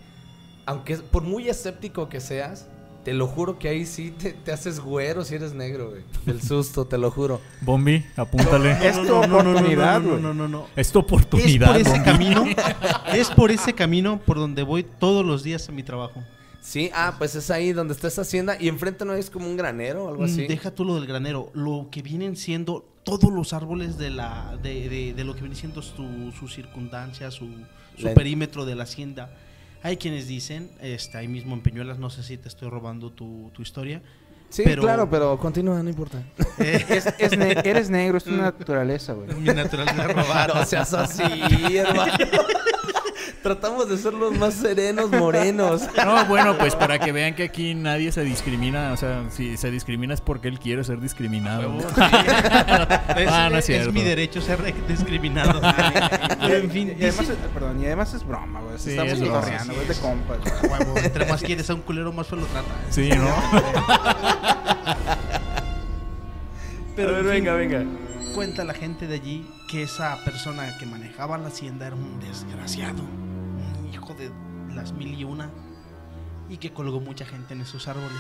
aunque es- por muy escéptico que seas, te lo juro que ahí sí te, te haces güero si eres negro, güey. Del susto, te lo juro. Bombi, apúntale. Es tu oportunidad, no, güey. no, no, no. Es tu Es oportunidad. por ese Bombi. camino, es por ese camino por donde voy todos los días a mi trabajo. Sí, ah, pues es ahí donde está esa hacienda y enfrente no es como un granero o algo así. Mm, Deja tú lo del granero, lo que vienen siendo todos los árboles de la de, de- de lo que viene siendo su, su circundancia, su, su La- perímetro de la hacienda. Hay quienes dicen, este, ahí mismo en Peñuelas, no sé si te estoy robando tu, tu historia. Sí, pero- claro, pero continúa, no importa. Eh, Es, es ne- eres negro, es tu naturaleza, güey. mi naturaleza robar. No seas así, hermano. Tratamos de ser los más serenos morenos. No, bueno, pues para que vean que aquí nadie se discrimina. O sea, si se discrimina es porque él quiere ser discriminado. Sí. es, Ah, no es es mi derecho ser discriminado. En fin, y además, perdón, y además es broma, güey. Sí, Estamos cotorreando, Sí, güey, es de compas. huevo, entre más quieres a un culero, más feo lo trata. Sí, ¿no? Pero fin, venga, venga. Cuenta la gente de allí que esa persona que manejaba la hacienda era un desgraciado, de las mil y una, y que colgó mucha gente en esos árboles.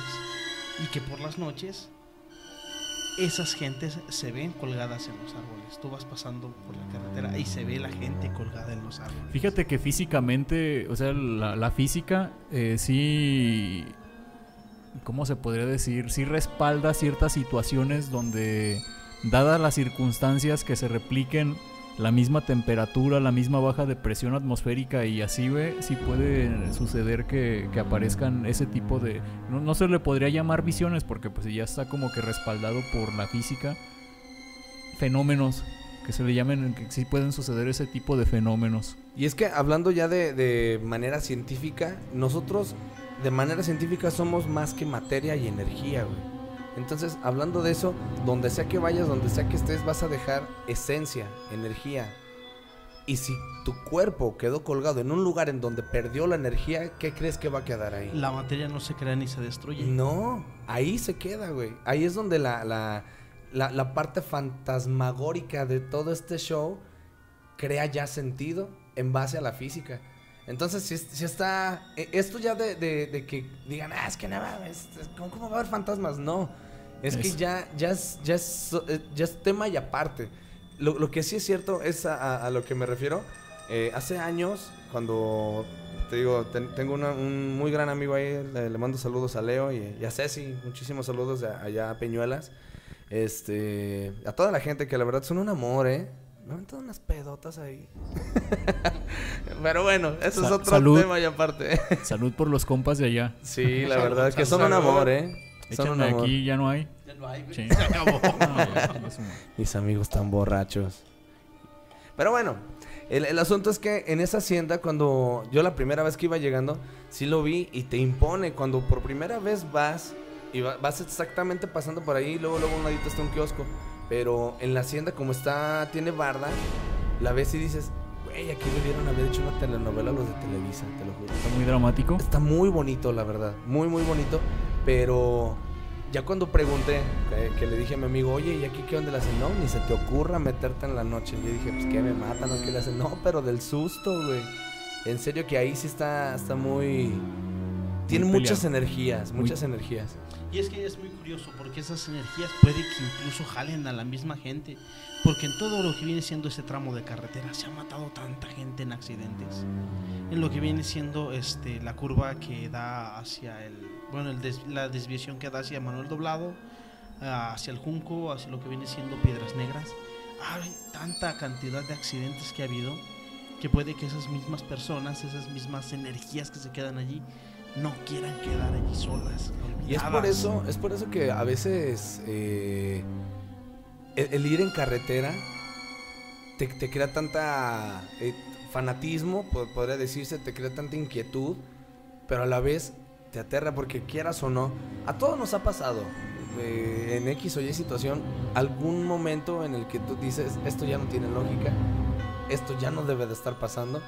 Y que por las noches esas gentes se ven colgadas en los árboles. Tú vas pasando por la carretera y se ve la gente colgada en los árboles. Fíjate que físicamente, o sea, la, la física eh, sí, ¿cómo se podría decir? Sí respalda ciertas situaciones donde, dadas las circunstancias que se repliquen la misma temperatura, la misma baja de presión atmosférica y así, ve, sí puede suceder que, que aparezcan ese tipo de... No, no se le podría llamar visiones porque pues ya está como que respaldado por la física. Fenómenos que se le llamen, que sí pueden suceder ese tipo de fenómenos. Y es que hablando ya de, de manera científica, nosotros de manera científica somos más que materia y energía, güey. Entonces, hablando de eso, donde sea que vayas, donde sea que estés, vas a dejar esencia, energía. Y si tu cuerpo quedó colgado en un lugar en donde perdió la energía, ¿qué crees que va a quedar ahí? La materia no se crea ni se destruye. No, ahí se queda, güey. Ahí es donde la, la, la, la parte fantasmagórica de todo este show crea ya sentido en base a la física. Entonces, si, si está. e- Esto ya de, de- de que digan, ah, es que nada, es, ¿cómo, cómo va a haber fantasmas? No. Es, que ya, ya, es, ya, es, eh, ya es tema y aparte. Lo, lo que sí es cierto es a, a- a lo que me refiero. Eh, hace años, cuando te digo, ten- tengo una- un muy gran amigo ahí, le, le mando saludos a Leo y, y a Ceci, muchísimos saludos de allá a Peñuelas. Este, a toda la gente que la verdad son un amor, ¿eh? Me aventan unas pedotas ahí. Pero bueno, eso es otro salud. tema y aparte. Salud por los compas de allá. Sí, la Salud, verdad que son salud. un amor, ¿eh? Son un amor. aquí, ya no hay. Ya no hay, güey. Sí. Se acabó. No. Mis amigos tan borrachos. Pero bueno, el, el asunto es que en esa hacienda, cuando yo la primera vez que iba llegando, sí lo vi y te impone. Cuando por primera vez vas y va- vas exactamente pasando por ahí, luego, luego a un ladito está un kiosco. Pero en la hacienda, como está, tiene barda, la ves y dices, güey, aquí debieron haber hecho una telenovela los de Televisa, te lo juro. Está muy dramático. Está muy bonito, la verdad. Muy, muy bonito. Pero ya cuando pregunté, que, que le dije a mi amigo, oye, ¿y aquí qué onda le hacen? No, ni se te ocurra meterte en la noche. Y yo dije, pues que me matan o qué le hacen. No, pero del susto, güey. En serio que ahí sí está, está muy... Tiene Muy muchas energías, Muy- muchas energías. Y es que es muy curioso porque esas energías puede que incluso jalen a la misma gente. Porque en todo lo que viene siendo ese tramo de carretera se ha matado tanta gente en accidentes. En lo que viene siendo este la curva que da hacia el. Bueno, el la desviación que da hacia Manuel Doblado, hacia el Junco, hacia lo que viene siendo Piedras Negras. Hay tanta cantidad de accidentes que ha habido que puede que esas mismas personas, esas mismas energías que se quedan allí, no quieran quedar allí solas. Y es por eso, es por eso que a veces eh, el, el ir en carretera te, te crea tanta eh, fanatismo, po- podría decirse, te crea tanta inquietud, pero a la vez te aterra porque quieras o no, a todos nos ha pasado eh, en X o Y situación algún momento en el que tú dices, esto ya no tiene lógica, esto ya no debe de estar pasando.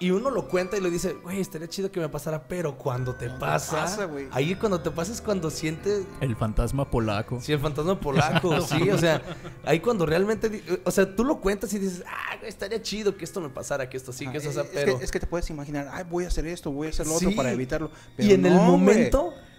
Y uno lo cuenta y lo dice, güey, estaría chido que me pasara, pero cuando te pasa, pasa, güey. ahí cuando te pasa es cuando sientes, El fantasma polaco. sí, el fantasma polaco, sí, o sea, ahí cuando realmente, o sea, tú lo cuentas y dices, ah, güey, estaría chido que esto me pasara, que esto sí, que eso, o sea, es, pero... que, es que te puedes imaginar, ay, voy a hacer esto, voy a hacer lo Sí. otro para evitarlo. y en el güey.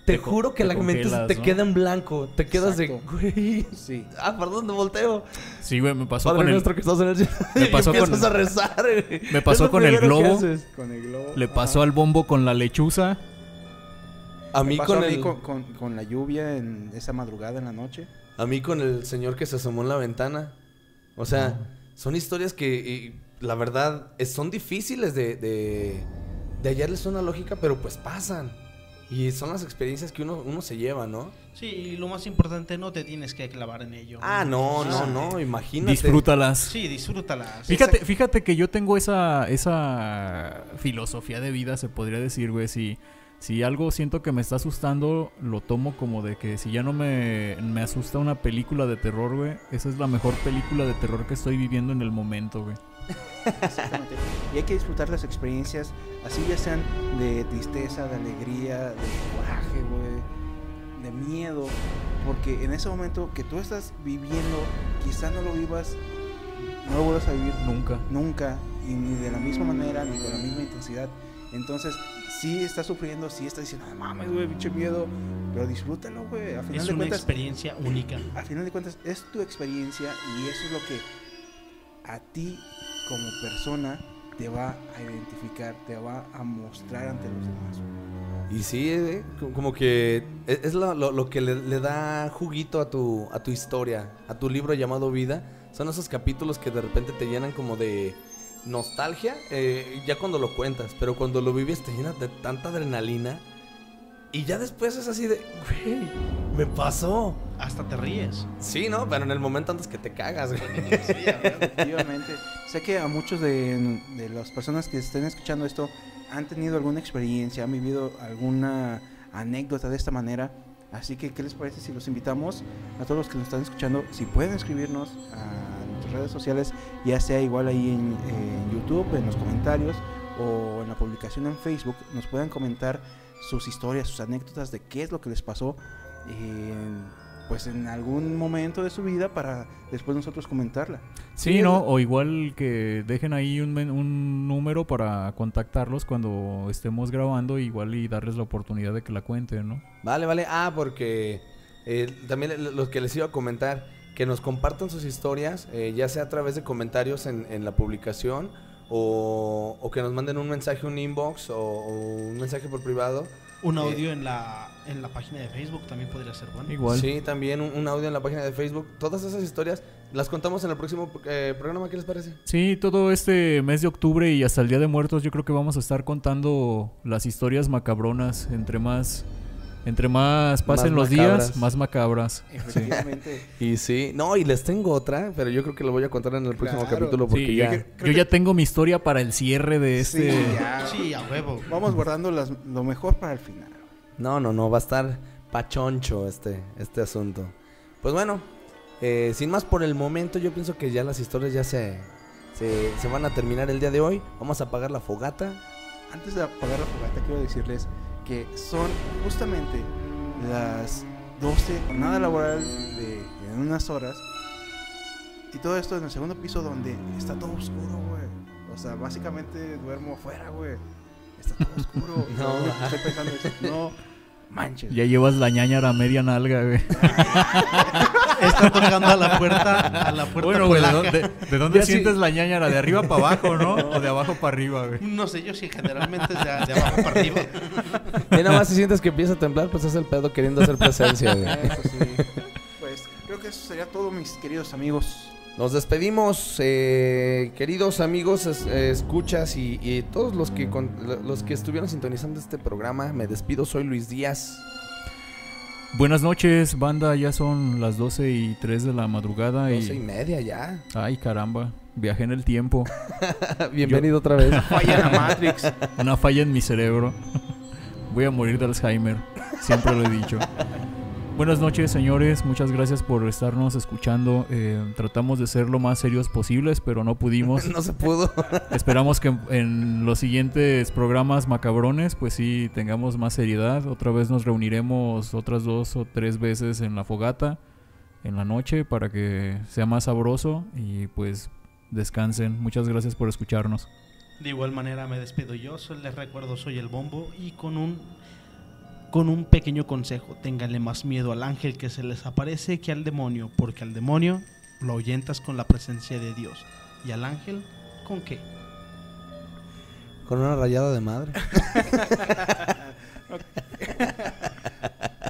Te, juro que te la mente se te ¿no? queda en blanco, te quedas Exacto. de, güey, Sí. ah, perdón, de volteo. Sí, güey, me pasó Padre con el, nuestro que estás en el. Me Y pasó con- a rezar, güey. Me pasó con el globo. haces. Con el globo. Le ajá. pasó al bombo con la lechuza. A Me mí pasó con a mí el... con, con- con la lluvia en esa madrugada en la noche. A mí con el señor que se asomó en la ventana. O sea, son historias que, y, la verdad, es- son difíciles de, de, de hallarles una lógica, pero pues pasan. Y son las experiencias que uno, uno se lleva, ¿no? Sí, y lo más importante, no te tienes que clavar en ello. Ah, no, no, no, imagínate. Disfrútalas. Sí, disfrútalas. Fíjate, fíjate que yo tengo esa, esa filosofía de vida, se podría decir, güey. Si, si algo siento que me está asustando, lo tomo como de que si ya no me, me asusta una película de terror, güey, esa es la mejor película de terror que estoy viviendo en el momento, güey. Exactamente. Y hay que disfrutar las experiencias, así ya sean de tristeza, de alegría, de coraje, güey, de miedo. Porque en ese momento que tú estás viviendo, quizás no lo vivas, no lo vuelvas a vivir Nunca. nunca, y ni de la misma manera, ni con la misma intensidad. Entonces, sí estás sufriendo, sí estás diciendo, no mames, güey, pinche miedo, pero disfrútalo, güey. A final Es de una cuentas, experiencia única. a final de cuentas es tu experiencia y eso es lo que a ti como persona te va a identificar, te va a mostrar ante los demás. Y sí, eh, co- como que es es lo, lo- lo que le, le da juguito a tu, a tu historia, a tu libro llamado Vida. Son esos capítulos que de repente te llenan como de nostalgia, eh, ya cuando lo cuentas, pero cuando lo vives te llenas de tanta adrenalina. Y ya después es así de, güey, me pasó. Hasta te ríes. Sí, ¿no? Pero en el momento antes que te cagas, güey. Efectivamente. sé que a muchos de, de las personas que estén escuchando esto han tenido alguna experiencia, han vivido alguna anécdota de esta manera. Así que, ¿qué les parece si los invitamos a todos los que nos están escuchando? Si pueden escribirnos a nuestras redes sociales, ya sea igual ahí en, en YouTube, en los comentarios o en la publicación en Facebook, nos puedan comentar sus historias, sus anécdotas de qué es lo que les pasó en, pues en algún momento de su vida para después nosotros comentarla. Sí, Sí, ¿no? O igual que dejen ahí un, men- un número para contactarlos cuando estemos grabando, igual y darles la oportunidad de que la cuenten, ¿no? Vale, vale. Ah, porque eh, también le- lo que les iba a comentar, que nos compartan sus historias, eh, ya sea a través de comentarios en, en la publicación o, o que nos manden un mensaje, un inbox o, o un mensaje por privado. Un audio en, la, en la página de Facebook también podría ser bueno. Igual. Sí, también un, un audio en la página de Facebook. Todas esas historias las contamos en el próximo eh, programa. ¿Qué les parece? Sí, todo este mes de octubre y hasta el Día de Muertos yo creo que vamos a estar contando las historias macabronas. Entre más, entre más pasen Más los macabras. días, más macabras. Efectivamente. Y sí, no, y les tengo otra, pero yo creo que lo voy a contar en el próximo Claro. capítulo porque Sí, ya... yo, yo ya tengo mi historia para el cierre de este... Sí, ya. Sí, a huevo. Vamos guardando las- lo mejor para el final. No, no, no, va a estar pachoncho este, este asunto. Pues bueno, eh, sin más por el momento, yo pienso que ya las historias ya se, se, se van a terminar el día de hoy. Vamos a apagar la fogata. Antes de apagar la fogata, quiero decirles que son justamente las 12, jornada laboral de en unas horas. Y todo esto en el segundo piso donde está todo oscuro, güey. O sea, básicamente duermo afuera, güey. Está todo oscuro. No. Estoy pensando no manches. Ya llevas la ñañara media nalga, güey. Está tocando a la puerta, a la puerta Bueno, güey, ¿de dónde, de dónde Ya sí. sientes la ñañara? ¿De arriba para abajo, no? ¿O de abajo para arriba, güey? No sé, yo sí, generalmente es de, de abajo para arriba. Y nada más si sientes que empieza a temblar, pues es el pedo queriendo hacer presencia. güey. Eso sí. Pues creo que eso sería todo, mis queridos amigos. Nos despedimos, eh, queridos amigos, es- eh, escuchas y, y todos los que, con- los que estuvieron sintonizando este programa. Me despido, soy Luis Díaz. Buenas noches, banda. Ya son las 12 y 3 de la madrugada. Doce y Y... media ya. Ay, caramba. Viajé en el tiempo. Bienvenido otra vez. Falla la Matrix. Una falla en mi cerebro. Voy a morir de Alzheimer. Siempre lo he dicho. Buenas noches, señores. Muchas gracias por estarnos escuchando. Eh, tratamos de ser lo más serios posibles, pero no pudimos. no se pudo. Esperamos que en los siguientes programas macabrones, pues sí, tengamos más seriedad. Otra vez nos reuniremos otras dos o tres veces en la fogata en la noche para que sea más sabroso y pues descansen. Muchas gracias por escucharnos. De igual manera me despido yo, les recuerdo soy el bombo y con un con un pequeño consejo, ténganle más miedo al ángel que se les aparece que al demonio, porque al demonio lo ahuyentas con la presencia de Dios y al ángel con qué? Con una rayada de madre.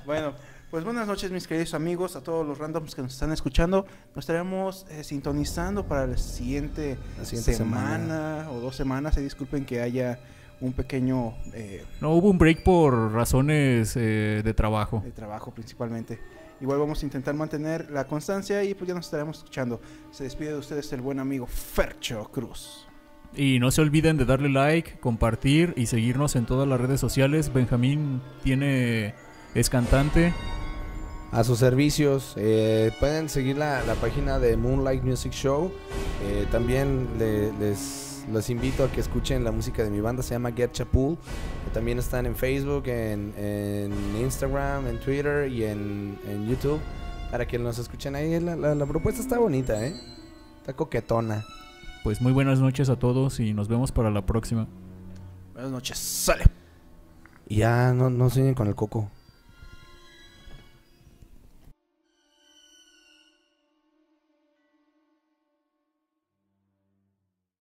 Bueno, pues buenas noches mis queridos amigos, a todos los randoms que nos están escuchando. Nos estaremos eh, sintonizando para la siguiente, La siguiente semana, semana. o dos semanas. Se disculpen que haya un pequeño eh, No hubo un break por razones eh, de trabajo. de trabajo principalmente. Igual vamos a intentar mantener la constancia y pues ya nos estaremos escuchando. Se despide de ustedes el buen amigo Fercho Cruz. Y no se olviden de darle like, compartir y seguirnos en todas las redes sociales. Benjamín tiene es cantante. A sus servicios. eh, pueden seguir la, la página de Moonlight Music Show. Eh, también le- les, les invito a que escuchen la música de mi banda. Se llama Get Chapul. también están en Facebook, en, en Instagram, en Twitter y en, en YouTube. Para que nos escuchen ahí. La, la- la propuesta está bonita, ¿eh? Está coquetona. Pues muy buenas noches a todos y nos vemos para la próxima. Buenas noches. Sale. Y ya no, no sueñen con el coco.